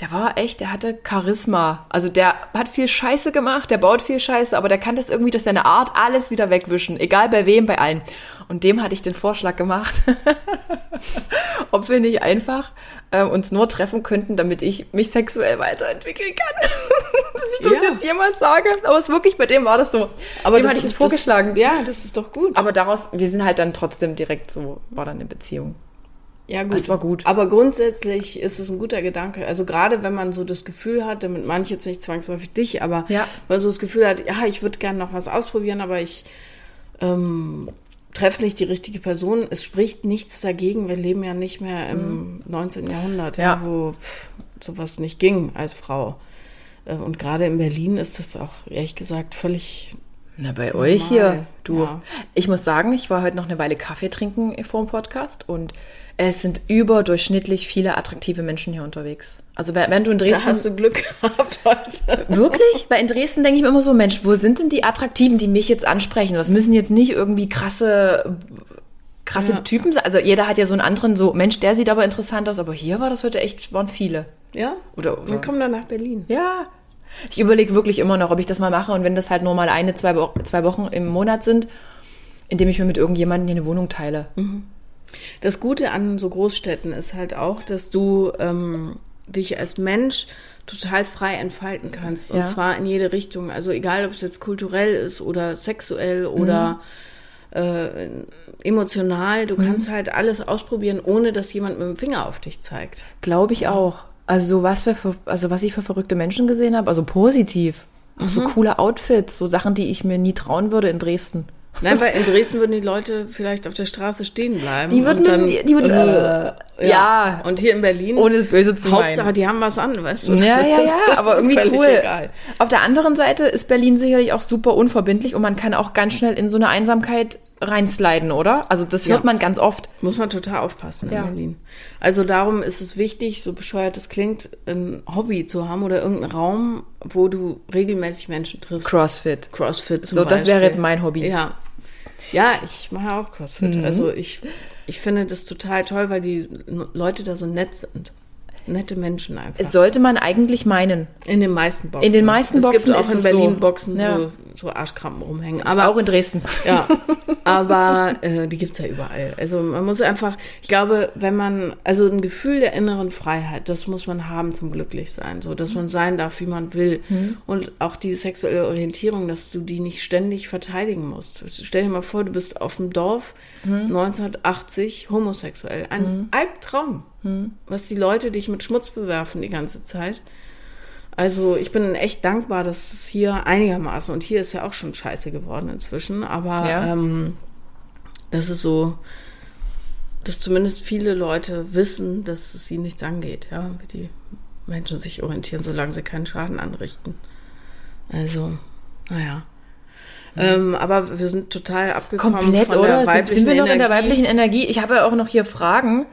Der war echt, der hatte Charisma. Also der hat viel Scheiße gemacht, der baut viel Scheiße, aber der kann das irgendwie durch seine Art alles wieder wegwischen. Egal bei wem, bei allen. Und dem hatte ich den Vorschlag gemacht, ob wir nicht einfach äh, uns nur treffen könnten, damit ich mich sexuell weiterentwickeln kann. Dass ich das Ja. jetzt jemals sage. Aber es wirklich, bei dem war das so. Aber dem das hatte ich das ist- vorgeschlagen. ja, das ist doch gut. Aber daraus, wir sind halt dann trotzdem direkt so, war dann eine Beziehung. Ja, gut. Es war gut. Aber grundsätzlich ist es ein guter Gedanke. Also gerade wenn man so das Gefühl hat, damit meine ich jetzt nicht zwangsläufig dich, aber Ja. wenn man so das Gefühl hat, ja, ich würde gerne noch was ausprobieren, aber ich ähm, treffe nicht die richtige Person. Es spricht nichts dagegen. Wir leben ja nicht mehr im 19. Jahrhundert, Mhm. Ja. wo sowas nicht ging als Frau. Äh, Und gerade in Berlin ist das auch, ehrlich gesagt, völlig Na, bei euch hier, du. ja. Ich muss sagen, ich war heute noch eine Weile Kaffee trinken vor dem Podcast und es sind überdurchschnittlich viele attraktive Menschen hier unterwegs. Also wenn du in Da Dresden... hast du Glück gehabt heute. Wirklich? Weil in Dresden denke ich mir immer so, Mensch, wo sind denn die Attraktiven, die mich jetzt ansprechen? Das müssen jetzt nicht irgendwie krasse, krasse Ja. Typen sein. Also jeder hat ja so einen anderen, so, Mensch, der sieht aber interessant aus, aber hier war das heute echt, waren viele. Ja? Oder, oder Wir kommen dann nach Berlin. Ja. Ich überlege wirklich immer noch, ob ich das mal mache und wenn das halt nur mal eine, zwei, zwei Wochen im Monat sind, indem ich mir mit irgendjemandem hier eine Wohnung teile. Das Gute an so Großstädten ist halt auch, dass du ähm, dich als Mensch total frei entfalten kannst. Und Ja. zwar in jede Richtung. Also egal, ob es jetzt kulturell ist oder sexuell oder äh, emotional. Du kannst halt alles ausprobieren, ohne dass jemand mit dem Finger auf dich zeigt. Glaube ich auch. Also so was für, also was ich für verrückte Menschen gesehen habe, also positiv. Auch so coole Outfits, so Sachen, die ich mir nie trauen würde in Dresden. Nein, weil in Dresden würden die Leute vielleicht auf der Straße stehen bleiben. Die würden, dann, die, die würden äh, ja. Und hier in Berlin, ohne es böse zu meinen. Hauptsache, die haben was an, weißt du? Ja, Das ja, ja, aber irgendwie cool. Egal. Auf der anderen Seite ist Berlin sicherlich auch super unverbindlich und man kann auch ganz schnell in so eine Einsamkeit reinsliden, oder? Also das hört Ja. man ganz oft. Muss man total aufpassen in Ja. Berlin. Also darum ist es wichtig, so bescheuert es klingt, ein Hobby zu haben oder irgendeinen Raum, wo du regelmäßig Menschen triffst. Crossfit. Crossfit zum So, das wäre jetzt mein Hobby. Ja. Ja, ich mache auch CrossFit. Mhm. Also ich, ich finde das total toll, weil die Leute da so nett sind. Nette Menschen einfach. Es sollte man eigentlich meinen. in den meisten Boxen. In den meisten es Boxen gibt auch in es Berlin so. Boxen, Ja. wo so Arschkrampen rumhängen. Aber Auch in Dresden. ja, aber äh, die gibt's ja überall. Also man muss einfach, ich glaube, wenn man, also ein Gefühl der inneren Freiheit, das muss man haben zum Glücklichsein, so dass man sein darf, wie man will. Und auch die sexuelle Orientierung, dass du die nicht ständig verteidigen musst. Stell dir mal vor, du bist auf dem Dorf 1980 homosexuell. Ein Albtraum, was die Leute dich mit Schmutz bewerfen die ganze Zeit. Also ich bin echt dankbar, dass es hier einigermaßen, und hier ist ja auch schon scheiße geworden inzwischen, aber Ja. ähm, das ist so, dass zumindest viele Leute wissen, dass es sie nichts angeht, ja, wie die Menschen sich orientieren, solange sie keinen Schaden anrichten. Also, naja. Ähm, aber wir sind total abgekommen Komplett, von oder? der weiblichen Sind wir noch in der Energie. weiblichen Energie? Ich habe ja auch noch hier Fragen.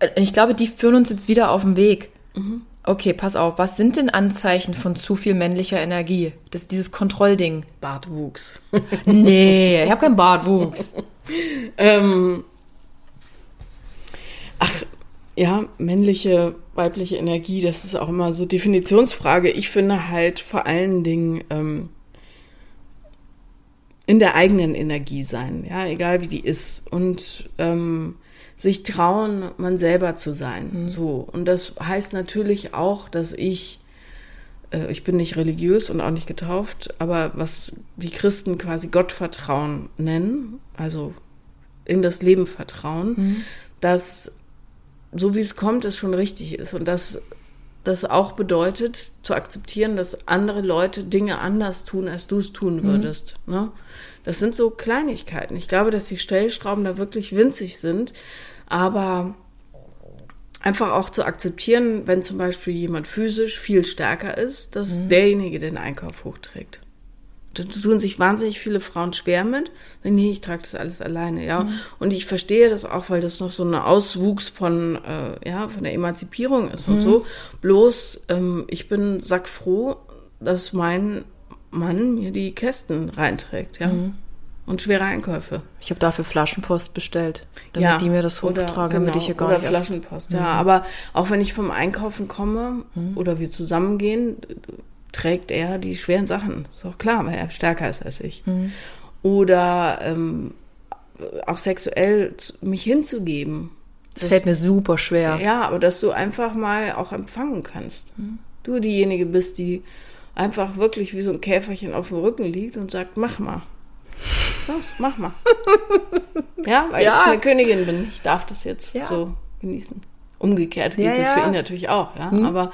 Äh, Ich glaube, die führen uns jetzt wieder auf den Weg. Mhm. Okay, pass auf. Was sind denn Anzeichen von zu viel männlicher Energie? Das ist dieses Kontrollding. Bartwuchs. Nee, ich habe keinen Bartwuchs. Ähm, ach, ja, männliche, weibliche Energie, das ist auch immer so Definitionsfrage. Ich finde halt vor allen Dingen ähm, in der eigenen Energie sein, ja, egal wie die ist. Und ähm, sich trauen, man selber zu sein. So. Und das heißt natürlich auch, dass ich äh, ich bin nicht religiös und auch nicht getauft, aber was die Christen quasi Gottvertrauen nennen, also in das Leben vertrauen, dass so wie es kommt, es schon richtig ist und dass das auch bedeutet, zu akzeptieren, dass andere Leute Dinge anders tun, als du es tun würdest. Ne? Das sind so Kleinigkeiten. Ich glaube, dass die Stellschrauben da wirklich winzig sind, aber einfach auch zu akzeptieren, wenn zum Beispiel jemand physisch viel stärker ist, dass derjenige den Einkauf hochträgt. Da tun sich wahnsinnig viele Frauen schwer mit. Sagen, Nee, ich trage das alles alleine, ja. Und ich verstehe das auch, weil das noch so ein Auswuchs von, äh, ja, von der Emanzipierung ist und so. Bloß, ähm, ich bin sackfroh, dass mein Mann mir die Kästen reinträgt, ja. Und schwere Einkäufe. Ich habe dafür Flaschenpost bestellt, damit die mir das oder- hochtragen, damit genau, ich hier gar oder nicht erst- Mhm. Flaschenpost, ja. Aber auch wenn ich vom Einkaufen komme oder wir zusammengehen, trägt er die schweren Sachen. Ist doch klar, weil er stärker ist als ich. Mhm. Oder ähm, auch sexuell mich hinzugeben. Das fällt mir super schwer. Ja, aber dass du einfach mal auch empfangen kannst. Mhm. Du diejenige bist, die einfach wirklich wie so ein Käferchen auf dem Rücken liegt und sagt, mach mal. Los, mach mal. ja, weil Ja. ich eine Königin bin. Ich darf das jetzt Ja. so genießen. Umgekehrt gilt das ja. Hm. für ihn natürlich auch, ja. Aber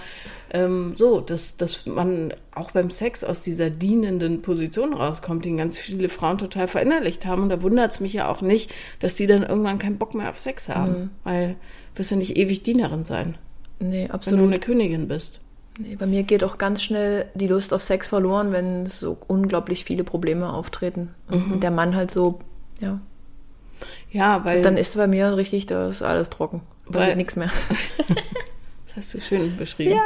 ähm, so, dass, dass man auch beim Sex aus dieser dienenden Position rauskommt, den ganz viele Frauen total verinnerlicht haben. Und da wundert es mich ja auch nicht, dass die dann irgendwann keinen Bock mehr auf Sex haben. Hm. Weil du wirst ja nicht ewig Dienerin sein, Nee, wenn du absolut. eine Königin bist. Nee, bei mir geht auch ganz schnell die Lust auf Sex verloren, wenn so unglaublich viele Probleme auftreten. Mhm. Und der Mann halt so, ja. Ja, weil Dann ist bei mir richtig, da ist alles trocken. Passiert Weil- nichts mehr. Hast du schön beschrieben.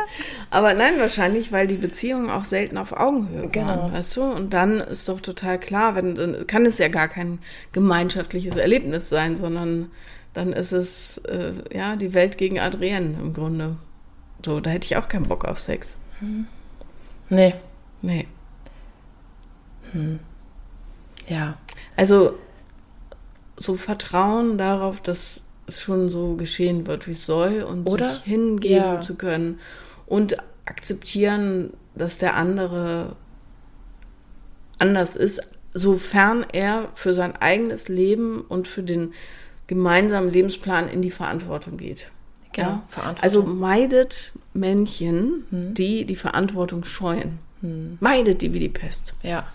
Aber nein, wahrscheinlich, weil die Beziehungen auch selten auf Augenhöhe waren, Genau. weißt du? Und dann ist doch total klar, wenn, dann kann es ja gar kein gemeinschaftliches Erlebnis sein, sondern dann ist es, äh, ja, die Welt gegen Adrienne im Grunde. So, da hätte ich auch keinen Bock auf Sex. Nee, Nee. ja. Also, so Vertrauen darauf, dass es schon so geschehen wird, wie es soll und Oder? sich hingeben Ja. zu können und akzeptieren, dass der andere anders ist, sofern er für sein eigenes Leben und für den gemeinsamen Lebensplan in die Verantwortung geht. Genau, Ja? Verantwortung. Also meidet Männchen, die die Verantwortung scheuen. Meidet die wie die Pest. Ja.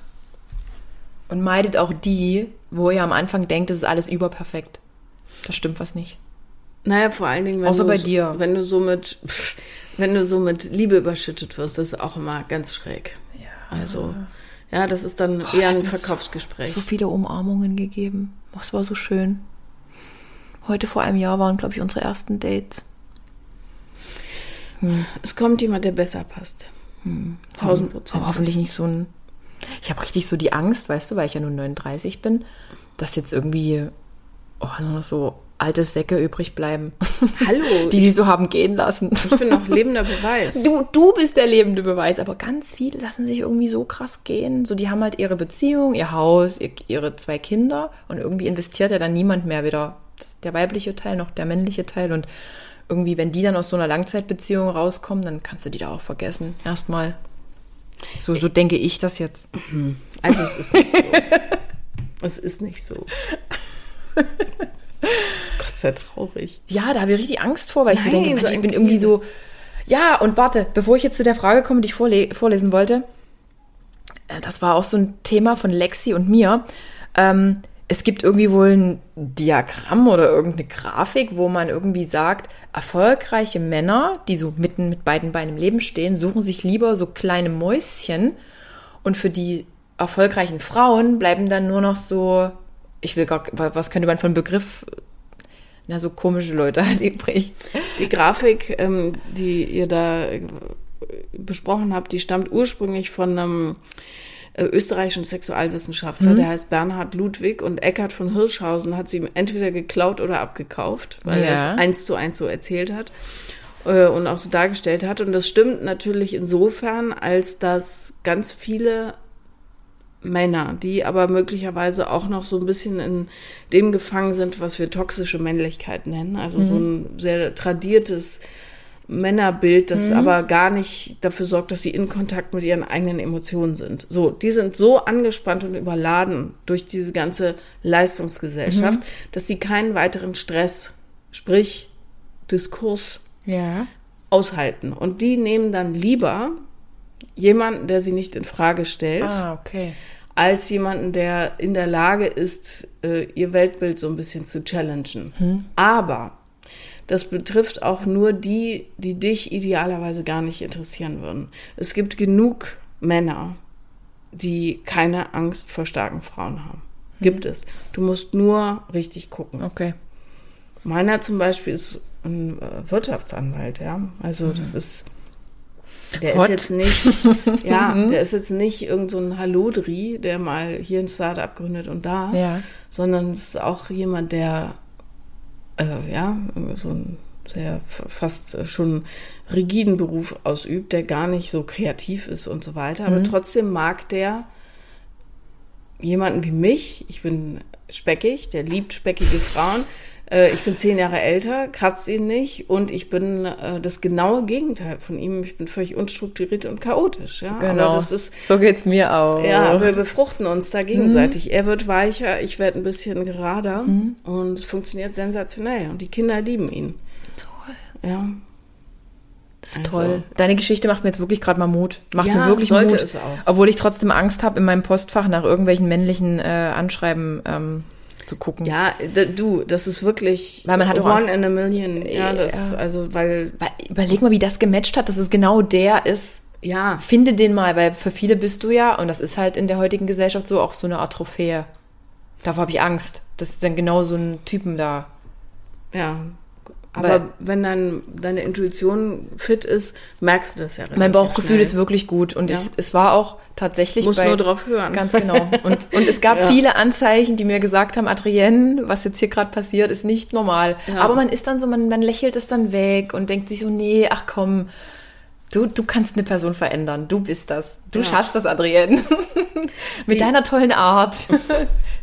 Und meidet auch die, wo ihr am Anfang denkt, es ist alles überperfekt. Das stimmt was nicht. Naja, vor allen Dingen, wenn, Außer du, bei dir. wenn du so mit, wenn du so mit Liebe überschüttet wirst, das ist auch immer ganz schräg. Ja. Also, ja, das ist dann eher ein das Verkaufsgespräch. So viele Umarmungen gegeben. Oh, es war so schön. Heute vor einem Jahr waren, glaube ich, unsere ersten Dates. Es kommt jemand, der besser passt. Tausend Prozent. Aber hoffentlich nicht so ein. Ich habe richtig so die Angst, weißt du, weil ich ja nur 39 bin, dass jetzt irgendwie oh, nur noch so alte Säcke übrig bleiben. Hallo, die sie so haben gehen lassen. ich bin noch lebender Beweis. Du, du bist der lebende Beweis, aber ganz viele lassen sich irgendwie so krass gehen. So, die haben halt ihre Beziehung, ihr Haus, ihr, ihre zwei Kinder und irgendwie investiert ja dann niemand mehr wieder. Der weibliche Teil noch der männliche Teil und irgendwie, wenn die dann aus so einer Langzeitbeziehung rauskommen, dann kannst du die da auch vergessen. Erstmal. So, so denke ich das jetzt. Also es ist nicht so. es ist nicht so. Gott sei traurig. Ja, da habe ich richtig Angst vor, weil ich so Nein, denke, so ich bin irgendwie so. Ja, und warte, bevor ich jetzt zu der Frage komme, die ich vorle vorlesen wollte, äh, das war auch so ein Thema von Lexi und mir. Ähm, es gibt irgendwie wohl ein Diagramm oder irgendeine Grafik, wo man irgendwie sagt, erfolgreiche Männer, die so mitten mit beiden Beinen im Leben stehen, suchen sich lieber so kleine Mäuschen und für die erfolgreichen Frauen bleiben dann nur noch so, ich will gar, was könnte man von Begriff, na, so komische Leute halt übrig. Die Grafik, ähm, die ihr da äh, besprochen habt, die stammt ursprünglich von einem äh, österreichischen Sexualwissenschaftler, Mhm. der heißt Bernhard Ludwig und Eckhard von Hirschhausen hat sie ihm entweder geklaut oder abgekauft, weil er es Ja. eins zu eins so erzählt hat äh, und auch so dargestellt hat. Und das stimmt natürlich insofern, als dass ganz viele Männer, die aber möglicherweise auch noch so ein bisschen in dem gefangen sind, was wir toxische Männlichkeit nennen. Also so ein sehr tradiertes Männerbild, das aber gar nicht dafür sorgt, dass sie in Kontakt mit ihren eigenen Emotionen sind. So, die sind so angespannt und überladen durch diese ganze Leistungsgesellschaft, dass sie keinen weiteren Stress, sprich Diskurs Ja. aushalten. Und die nehmen dann lieber jemanden, der sie nicht in Frage stellt, Ah, okay. Als jemanden, der in der Lage ist, äh, ihr Weltbild so ein bisschen zu challengen. Aber das betrifft auch nur die, die dich idealerweise gar nicht interessieren würden. Es gibt genug Männer, die keine Angst vor starken Frauen haben. Gibt es. Du musst nur richtig gucken. Okay. Meiner zum Beispiel ist ein äh, Wirtschaftsanwalt, ja. Also das ist, der Hot. ist jetzt nicht, ja, der ist jetzt nicht irgend so ein Hallodri, der mal hier ein Startup gründet und da, Ja. sondern es ist auch jemand, der, äh, ja, so ein sehr fast schon rigiden Beruf ausübt, der gar nicht so kreativ ist und so weiter. Aber trotzdem mag der jemanden wie mich, ich bin speckig, der liebt speckige Frauen. Äh, ich bin zehn Jahre älter, kratzt ihn nicht und ich bin äh, das genaue Gegenteil von ihm. Ich bin völlig unstrukturiert und chaotisch. Ja? Genau. Ist, so geht's mir auch. ja, wir befruchten uns da gegenseitig. Er wird weicher, ich werde ein bisschen gerader und es funktioniert sensationell und die Kinder lieben ihn. Toll. Ja, Das ist Also- toll. Deine Geschichte macht mir jetzt wirklich gerade mal Mut. Macht Ja, mir wirklich sollte Mut. es auch. Obwohl ich trotzdem Angst habe, in meinem Postfach nach irgendwelchen männlichen äh, Anschreiben ähm, zu gucken. ja du, das ist wirklich Weil man hat auch one Angst. in a million. Ja, das, Ja. also, weil, Weil, überleg mal, wie das gematcht hat, dass es genau der ist. ja, Finde den mal, weil für viele bist du ja, und das ist halt in der heutigen Gesellschaft so, auch so eine Art Trophäe. Davor habe ich Angst, dass dann genau so ein Typen da. ja. Aber Weil- wenn dann deine Intuition fit ist, merkst du das ja Mein Bauchgefühl schnell. ist wirklich gut und Ja. es, es war auch tatsächlich Muss bei, nur drauf hören. Ganz genau. Und, und es gab Ja. viele Anzeichen, die mir gesagt haben, Adrienne, was jetzt hier gerade passiert, ist nicht normal. Ja. Aber man ist dann so, man, man lächelt es dann weg und denkt sich so, nee, ach komm, du, du kannst eine Person verändern. Du bist das. Du schaffst das, Adrienne. Mit Die- deiner tollen Art.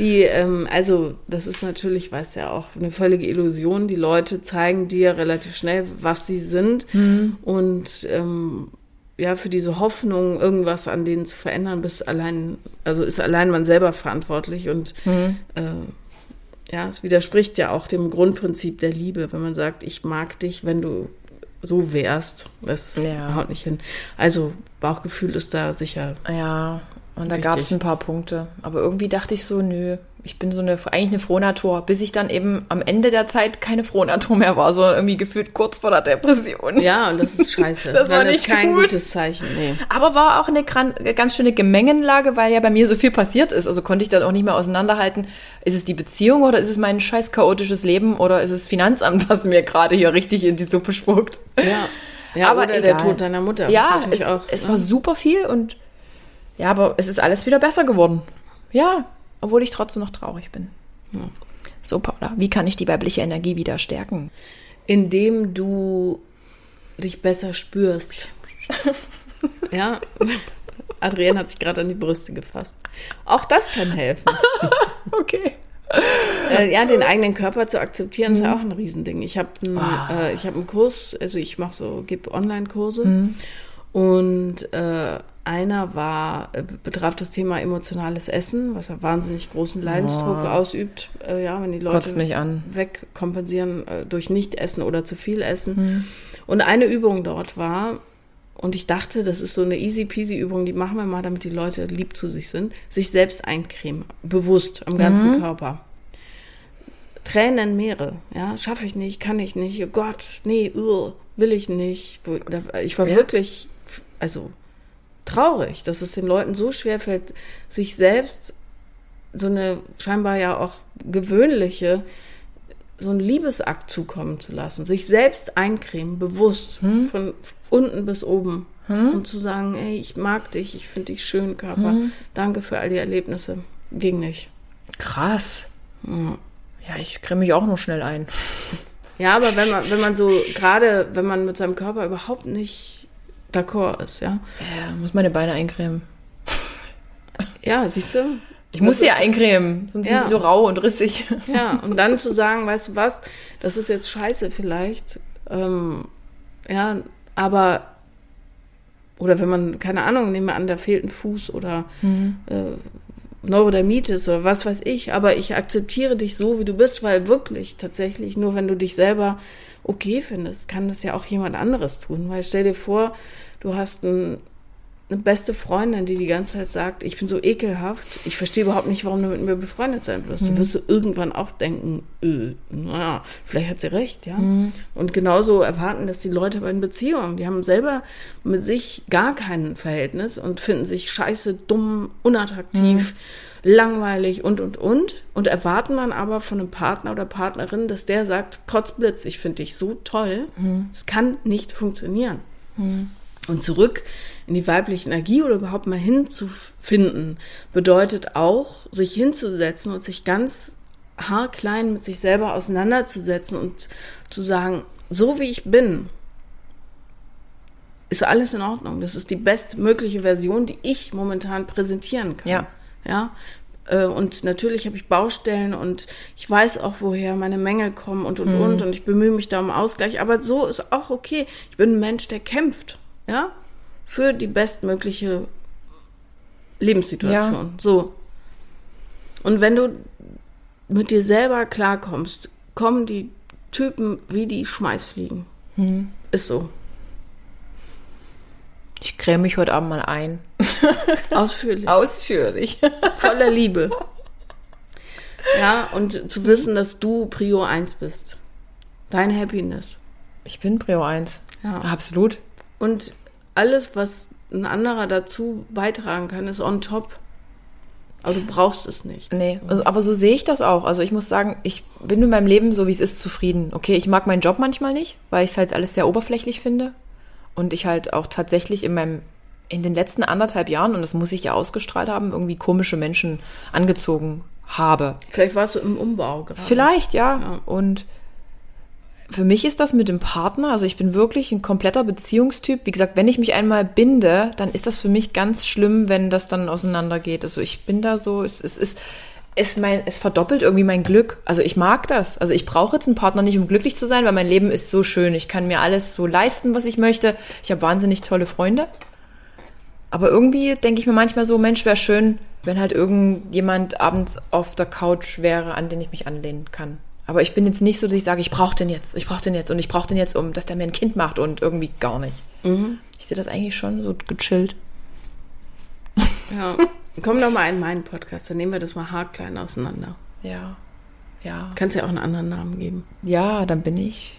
Die, ähm, also das ist natürlich, weißt ja auch, eine völlige Illusion. Die Leute zeigen dir relativ schnell, was sie sind. Und ähm, ja, für diese Hoffnung, irgendwas an denen zu verändern, bist allein, also ist allein man selber verantwortlich. Und äh, ja, es widerspricht ja auch dem Grundprinzip der Liebe, wenn man sagt, ich mag dich, wenn du so wärst. Das Ja. haut nicht hin. Also Bauchgefühl ist da sicher Ja, Und da gab es ein paar Punkte. Aber irgendwie dachte ich so, nö, ich bin so eine, eigentlich eine Frohnatur, bis ich dann eben am Ende der Zeit keine Frohnatur mehr war, sondern irgendwie gefühlt kurz vor der Depression. Ja, und das ist scheiße. Das war Dann nicht ist kein gut. gutes Zeichen. Nee. Aber war auch eine gran- ganz schöne Gemengenlage, weil ja bei mir so viel passiert ist. Also konnte ich dann auch nicht mehr auseinanderhalten, ist es die Beziehung oder ist es mein scheiß chaotisches Leben oder ist es Finanzamt, was mir gerade hier richtig in die Suppe spuckt. Ja. Ja, Aber oder der egal. Tod deiner Mutter. Ja, es, auch, es ne? war super viel und ja, aber es ist alles wieder besser geworden. Ja, obwohl ich trotzdem noch traurig bin. So, Paula, wie kann ich die weibliche Energie wieder stärken? indem du dich besser spürst. ja. Adrienne hat sich gerade an die Brüste gefasst. Auch das kann helfen. Okay. äh, ja, den eigenen Körper zu akzeptieren, ist ja auch Mhm. ein Riesending. Ich habe einen, Ah. äh, ich hab einen Kurs, also ich mache so, gebe Online-Kurse. Mhm. Und äh, einer war, äh, betraf das Thema emotionales Essen, was ja wahnsinnig großen Leidensdruck ausübt, äh, ja, wenn die Leute wegkompensieren äh, durch Nicht-Essen oder zu viel Essen. Mhm. Und eine Übung dort war, und ich dachte, das ist so eine easy peasy Übung, die machen wir mal, damit die Leute lieb zu sich sind, sich selbst eincremen, bewusst am ganzen Mhm. Körper. Tränen Meere, ja, schaffe ich nicht, kann ich nicht, oh Gott, nee, will ich nicht. Ich war Ja. wirklich, also traurig, dass es den Leuten so schwer fällt, sich selbst so eine scheinbar ja auch gewöhnliche, so einen Liebesakt zukommen zu lassen, sich selbst eincremen, bewusst, Hm? von unten bis oben. Und zu sagen, ey, ich mag dich, ich finde dich schön, Körper. Hm? Danke für all die Erlebnisse. Ging nicht. Krass. Ja. Ja, ich creme mich auch nur schnell ein. Ja, aber wenn man, wenn man so, gerade wenn man mit seinem Körper überhaupt nicht d'accord ist, ja. Ja, muss meine Beine eincremen. Ja, siehst du? Ich muss sie ja eincremen, sonst Ja. sind die so rau und rissig. Ja, und dann zu sagen, weißt du was, das ist jetzt scheiße vielleicht. Ähm, ja, aber, oder wenn man, keine Ahnung, nehmen wir an, da fehlt ein Fuß oder äh, Neurodermitis oder was weiß ich, aber ich akzeptiere dich so, wie du bist, weil wirklich tatsächlich, nur wenn du dich selber okay findest, kann das ja auch jemand anderes tun. Weil stell dir vor, du hast ein, eine beste Freundin, die die ganze Zeit sagt, ich bin so ekelhaft, ich verstehe überhaupt nicht, warum du mit mir befreundet sein wirst. Dann wirst du irgendwann auch denken, äh, naja, vielleicht hat sie recht, ja. Und genauso erwarten das die Leute bei den Beziehungen. Die haben selber mit sich gar kein Verhältnis und finden sich scheiße, dumm, unattraktiv, langweilig und, und, und. Und erwarten dann aber von einem Partner oder Partnerin, dass der sagt, Potzblitz, ich finde dich so toll. Es kann nicht funktionieren. Und zurück in die weibliche Energie oder überhaupt mal hinzufinden, bedeutet auch, sich hinzusetzen und sich ganz haarklein mit sich selber auseinanderzusetzen und zu sagen, so wie ich bin, ist alles in Ordnung. Das ist die bestmögliche Version, die ich momentan präsentieren kann. Ja. Ja. Äh, Und natürlich habe ich Baustellen und ich weiß auch, woher meine Mängel kommen und und und und ich bemühe mich da um Ausgleich. Aber so ist auch okay. Ich bin ein Mensch, der kämpft, ja, für die bestmögliche Lebenssituation. So. Und wenn du mit dir selber klarkommst, kommen die Typen wie die Schmeißfliegen. Ist so. Ich creme mich heute Abend mal ein. Ausführlich. Ausführlich. voller Liebe. Ja, und zu wissen, dass du Prio 1 bist. Dein Happiness. Ich bin Prio 1. Ja. Absolut. Und alles, was ein anderer dazu beitragen kann, ist on top. Aber du brauchst es nicht. Nee, also, aber so sehe ich das auch. Also ich muss sagen, ich bin mit meinem Leben, so wie es ist, zufrieden. Okay, ich mag meinen Job manchmal nicht, weil ich es halt alles sehr oberflächlich finde. Und ich halt auch tatsächlich in meinem, in den letzten anderthalb Jahren, und das muss ich ja ausgestrahlt haben, irgendwie komische Menschen angezogen habe. Vielleicht warst du im Umbau gerade. Vielleicht, ja. Ja. Und für mich ist das mit dem Partner, also ich bin wirklich ein kompletter Beziehungstyp. Wie gesagt, wenn ich mich einmal binde, dann ist das für mich ganz schlimm, wenn das dann auseinandergeht. Also ich bin da so, es, es ist, es, mein, es verdoppelt irgendwie mein Glück. Also ich mag das. Also ich brauche jetzt einen Partner nicht, um glücklich zu sein, weil mein Leben ist so schön. Ich kann mir alles so leisten, was ich möchte. Ich habe wahnsinnig tolle Freunde. Aber irgendwie denke ich mir manchmal so, Mensch, wäre schön, wenn halt irgendjemand abends auf der Couch wäre, an den ich mich anlehnen kann. Aber ich bin jetzt nicht so, dass ich sage, ich brauche den jetzt, ich brauche den jetzt und ich brauche den jetzt, um dass der mir ein Kind macht und irgendwie gar nicht. Ich sehe das eigentlich schon so gechillt. Ja. Komm doch mal in meinen Podcast, dann nehmen wir das mal haarklein auseinander. Ja. Ja. Kannst ja auch einen anderen Namen geben. Ja, dann bin ich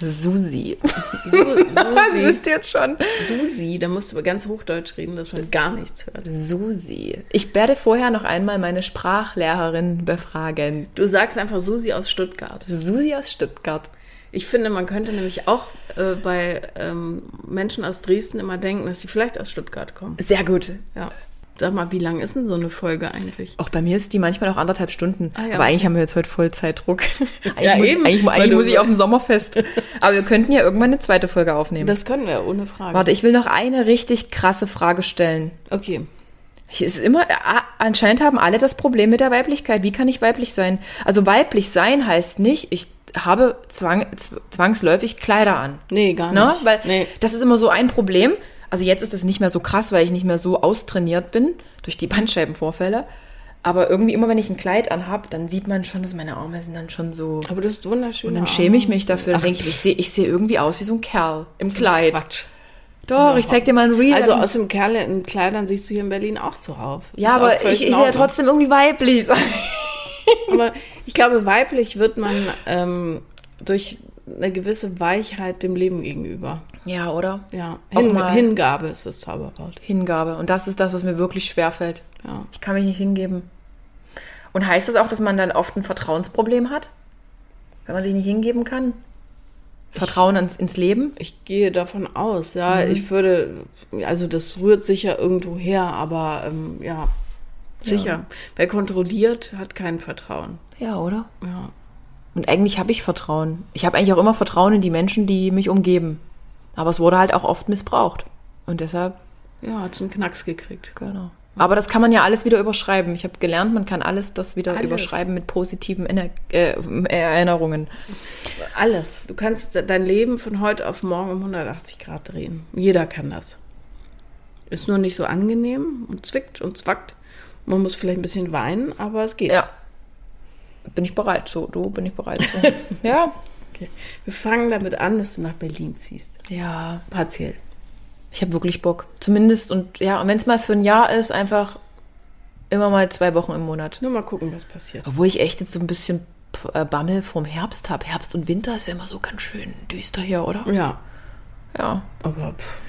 Susi. Su Das Susi. wisst ihr jetzt schon. Susi, da musst du ganz Hochdeutsch reden, dass man gar nichts hört. Susi. Ich werde vorher noch einmal meine Sprachlehrerin befragen. Du sagst einfach Susi aus Stuttgart. Susi aus Stuttgart. Ich finde, man könnte nämlich auch äh, bei ähm, Menschen aus Dresden immer denken, dass sie vielleicht aus Stuttgart kommen. Sehr gut. Ja. Sag mal, wie lang ist denn so eine Folge eigentlich? Auch bei mir ist die manchmal auch anderthalb Stunden. Ah, ja. Aber eigentlich haben wir jetzt heute voll Zeitdruck. eigentlich Ja, muss, eben, Eigentlich, eigentlich muss ich auf dem Sommerfest. Aber wir könnten ja irgendwann eine zweite Folge aufnehmen. Das können wir, ohne Frage. Warte, ich will noch eine richtig krasse Frage stellen. Okay. Es ist immer, anscheinend haben alle das Problem mit der Weiblichkeit. Wie kann ich weiblich sein? Also weiblich sein heißt nicht, ich habe zwang, zw- zwangsläufig Kleider an. Nee, gar Ne? nicht. Weil nee. das ist immer so ein Problem. Also jetzt ist es nicht mehr so krass, weil ich nicht mehr so austrainiert bin durch die Bandscheibenvorfälle. Aber irgendwie immer, wenn ich ein Kleid anhab, dann sieht man schon, dass meine Arme sind dann schon so. Aber das ist wunderschön. Und dann schäme ich mich dafür. Dann denke ich, ich sehe ich sehe irgendwie aus wie so ein Kerl im Kleid. Quatsch. Doch, ich zeig dir mal ein Reel. Also aus dem Kerl in Kleidern siehst du hier in Berlin auch zuhauf. ja, Ist auch aber ich, ich will ja trotzdem irgendwie weiblich sein. Aber ich glaube, weiblich wird man ähm, durch eine gewisse Weichheit dem Leben gegenüber. Ja, oder? Ja, Hin mal- Hingabe ist das Zauberwort. Hingabe. Und das ist das, was mir wirklich schwerfällt. Ja. Ich kann mich nicht hingeben. Und heißt das auch, dass man dann oft ein Vertrauensproblem hat? Wenn man sich nicht hingeben kann? Vertrauen ins, ins Leben? Ich gehe davon aus, ja. Mhm. Ich würde, also das rührt sicher irgendwo her, aber ähm, ja, sicher. Wer kontrolliert, hat kein Vertrauen. Ja, oder? Ja. Und eigentlich habe ich Vertrauen. Ich habe eigentlich auch immer Vertrauen in die Menschen, die mich umgeben. Aber es wurde halt auch oft missbraucht. Und deshalb, Ja, hat einen Knacks gekriegt. genau. Aber das kann man ja alles wieder überschreiben. Ich habe gelernt, man kann alles das wieder Alles. überschreiben mit positiven Ener äh, Erinnerungen. Alles. Du kannst dein Leben von heute auf morgen um 180 Grad drehen. Jeder kann das. Ist nur nicht so angenehm und zwickt und zwackt. Man muss vielleicht ein bisschen weinen, aber es geht. Ja. Bin ich bereit so. Du, bin ich bereit so. ja. Okay. Wir fangen damit an, dass du nach Berlin ziehst. Ja. Partiell. Ich habe wirklich Bock. Zumindest und ja, und wenn es mal für ein Jahr ist, einfach immer mal zwei Wochen im Monat. Nur mal gucken, was passiert. Obwohl ich echt jetzt so ein bisschen äh, Bammel vom Herbst habe. Herbst und Winter ist ja immer so ganz schön düster hier, oder? Ja, Ja. aber pff,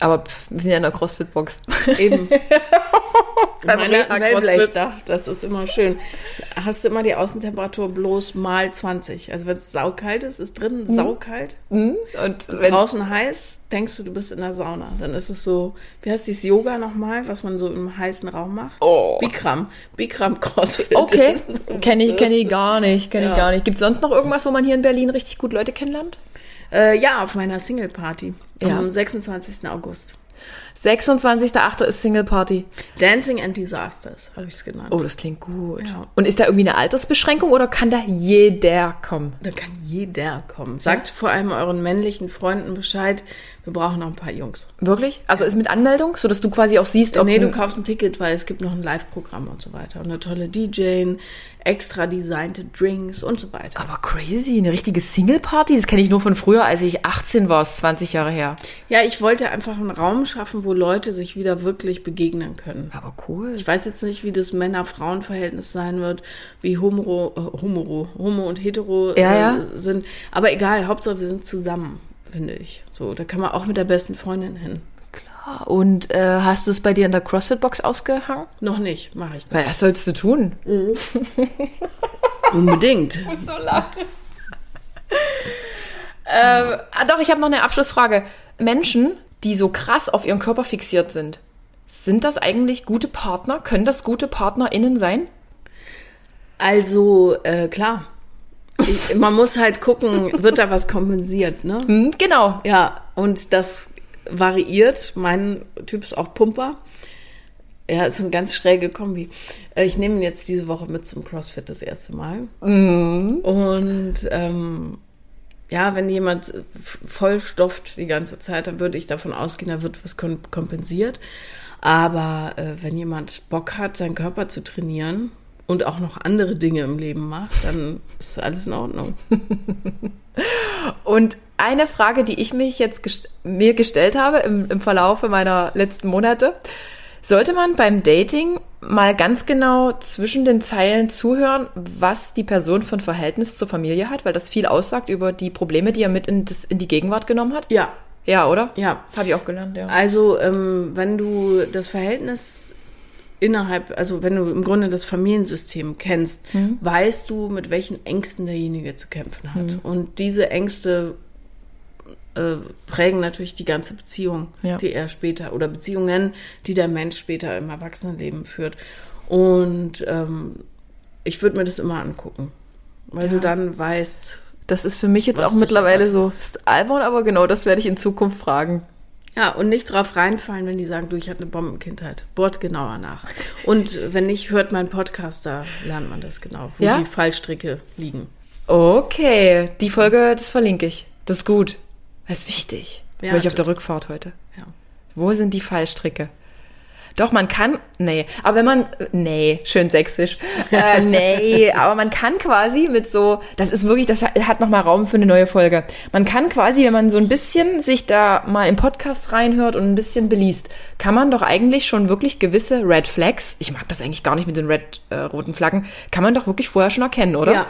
Aber pff, wir sind ja in der CrossFit-Box. eben. Meine. Wellblechdach, das ist immer schön. Hast du immer die Außentemperatur bloß mal 20. Also wenn es saukalt ist, ist drin saukalt. und wenn Draußen heiß, denkst du, du bist in der Sauna. Dann ist es so, wie heißt dieses Yoga nochmal, was man so im heißen Raum macht? Oh. Bikram. Bikram Crossfit. Okay, kenne ich, kenn ich gar nicht, kenne Ja. ich gar nicht. Gibt es sonst noch irgendwas, wo man hier in Berlin richtig gut Leute kennenlernt? Äh, ja, auf meiner Single-Party Ja. am 26. August. 26.08. ist Single Party. Dancing and Disasters, habe ich es genannt. Oh, das klingt gut. Ja. Und ist da irgendwie eine Altersbeschränkung oder kann da jeder kommen? Da kann jeder kommen. Sagt vor allem euren männlichen Freunden Bescheid, wir brauchen noch ein paar Jungs. Wirklich? Also ist mit Anmeldung, sodass du quasi auch siehst, ob nee, du kaufst ein Ticket, weil es gibt noch ein Live-Programm und so weiter. Und eine tolle DJ, extra designte Drinks und so weiter. Aber crazy, eine richtige Single-Party? Das kenne ich nur von früher, als ich 18 war, ist 20 Jahre her. Ja, ich wollte einfach einen Raum schaffen, wo Leute sich wieder wirklich begegnen können. Aber cool. Ich weiß jetzt nicht, wie das Männer-Frauen-Verhältnis sein wird, wie Homo, äh, Homo, Homo und Hetero Ja, äh, ja. sind. Aber egal, Hauptsache wir sind zusammen, finde ich. So, da kann man auch mit der besten Freundin hin. Klar. Und äh, hast du es bei dir in der CrossFit-Box ausgehangen? Noch nicht, mache ich nicht. Weil das sollst du tun. Unbedingt. so lachen. ähm, ah, doch, ich habe noch eine Abschlussfrage. Menschen, die so krass auf ihren Körper fixiert sind, sind das eigentlich gute Partner? Können das gute PartnerInnen sein? Also, äh, klar. Ich, man muss halt gucken, wird da was kompensiert, ne? Hm, genau. Ja, und das variiert. Mein Typ ist auch Pumper. Ja, ist eine ganz schräge Kombi. Äh, Ich nehme ihn jetzt diese Woche mit zum CrossFit das erste Mal. Und ähm, ja, wenn jemand vollstofft die ganze Zeit, dann würde ich davon ausgehen, da wird was kom- kompensiert. Aber äh, wenn jemand Bock hat, seinen Körper zu trainieren und auch noch andere Dinge im Leben macht, dann ist alles in Ordnung. Und eine Frage, die ich mich jetzt gest mir gestellt habe im, im Verlaufe meiner letzten Monate, Sollte man beim Dating mal ganz genau zwischen den Zeilen zuhören, was die Person für ein Verhältnis zur Familie hat, weil das viel aussagt über die Probleme, die er mit in, das, in die Gegenwart genommen hat? Ja. Ja, oder? Ja. Habe ich auch gelernt, ja. Also, ähm, wenn du das Verhältnis innerhalb, also wenn du im Grunde das Familiensystem kennst, Mhm. weißt du, mit welchen Ängsten derjenige zu kämpfen hat. Mhm. Und diese Ängste äh, prägen natürlich die ganze Beziehung, Ja. die er später, oder Beziehungen, die der Mensch später im Erwachsenenleben führt. Und ähm, ich würde mir das immer angucken, weil Ja. du dann weißt, Das ist für mich jetzt auch mittlerweile so, ist albern, aber genau das werde ich in Zukunft fragen. Ja, und nicht drauf reinfallen, wenn die sagen, du, ich hatte eine Bombenkindheit. Bohrt genauer nach. Und wenn nicht, hört meinen Podcast, da lernt man das genau, wo Ja? die Fallstricke liegen. Okay, die Folge, das verlinke ich. Das ist gut. Das ist wichtig. Ja, Hör ich auf der Rückfahrt heute. Ja. Wo sind die Fallstricke? Doch, man kann, nee, aber wenn man, nee, schön sächsisch, äh, nee, aber man kann quasi mit so, das ist wirklich, das hat, nochmal Raum für eine neue Folge. Man kann quasi, wenn man so ein bisschen sich da mal im Podcast reinhört und ein bisschen beliest, kann man doch eigentlich schon wirklich gewisse Red Flags, ich mag das eigentlich gar nicht mit den red, äh, roten Flaggen, kann man doch wirklich vorher schon erkennen, oder? Ja.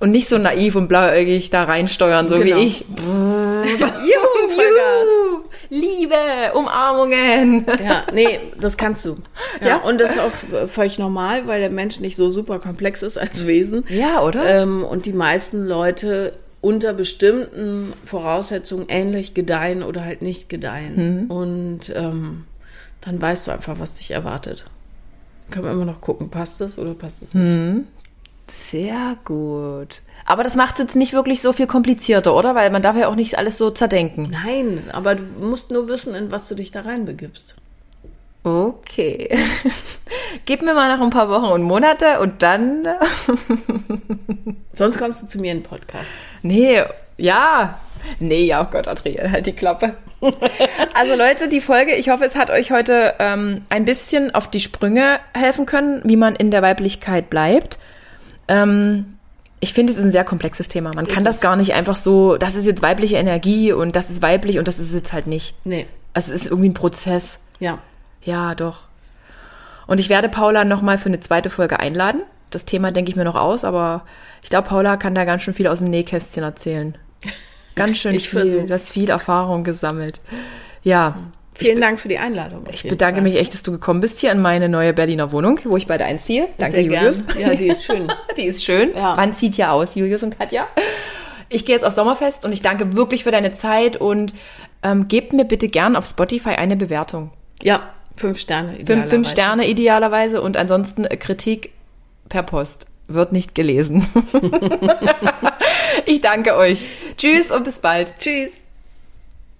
Und nicht so naiv und blauäugig da reinsteuern, so Genau. wie ich. Juhu, Vollgas. Liebe, Umarmungen. Ja, nee, das kannst du. Ja, Ja? Und das ist auch völlig normal, weil der Mensch nicht so super komplex ist als Wesen. Ja, oder? Ähm, und die meisten Leute unter bestimmten Voraussetzungen ähnlich gedeihen oder halt nicht gedeihen. Mhm. Und ähm, dann weißt du einfach, was dich erwartet. Können wir immer noch gucken, passt das oder passt es nicht? Mhm. Sehr gut. Aber das macht es jetzt nicht wirklich so viel komplizierter, oder? Weil man darf ja auch nicht alles so zerdenken. Nein, aber du musst nur wissen, in was du dich da reinbegibst. Okay. Gib mir mal noch ein paar Wochen und Monate und dann. Sonst kommst du zu mir in den Podcast. Nee, ja. Nee, ja, oh Gott, Adrienne, halt die Klappe. also Leute, die Folge, ich hoffe, es hat euch heute ähm, ein bisschen auf die Sprünge helfen können, wie man in der Weiblichkeit bleibt. Ähm, ich finde, es ist ein sehr komplexes Thema. Man kann Ist das es. gar nicht einfach so, das ist jetzt weibliche Energie und das ist weiblich und das ist jetzt halt nicht. Nee, Also es ist irgendwie ein Prozess. ja. Ja, doch. Und ich werde Paula nochmal für eine zweite Folge einladen. Das Thema denke ich mir noch aus, aber ich glaube, Paula kann da ganz schön viel aus dem Nähkästchen erzählen. Ganz schön Ich viel. versuch's. Du hast viel Erfahrung gesammelt. Ja, Vielen Dank für die Einladung. auf ich bedanke Fall. mich echt, dass du gekommen bist hier in meine neue Berliner Wohnung, wo ich bald einziehe. Danke, Julius. Ja, die ist schön. Die ist schön. Ja. Man zieht ja aus, Julius und Katja. Ich gehe jetzt aufs Sommerfest und ich danke wirklich für deine Zeit und ähm, gebt mir bitte gern auf Spotify eine Bewertung. Ja, fünf Sterne. Fünf, idealerweise. fünf Sterne idealerweise und ansonsten äh, Kritik per Post. Wird nicht gelesen. ich danke euch. Tschüss und bis bald. Tschüss.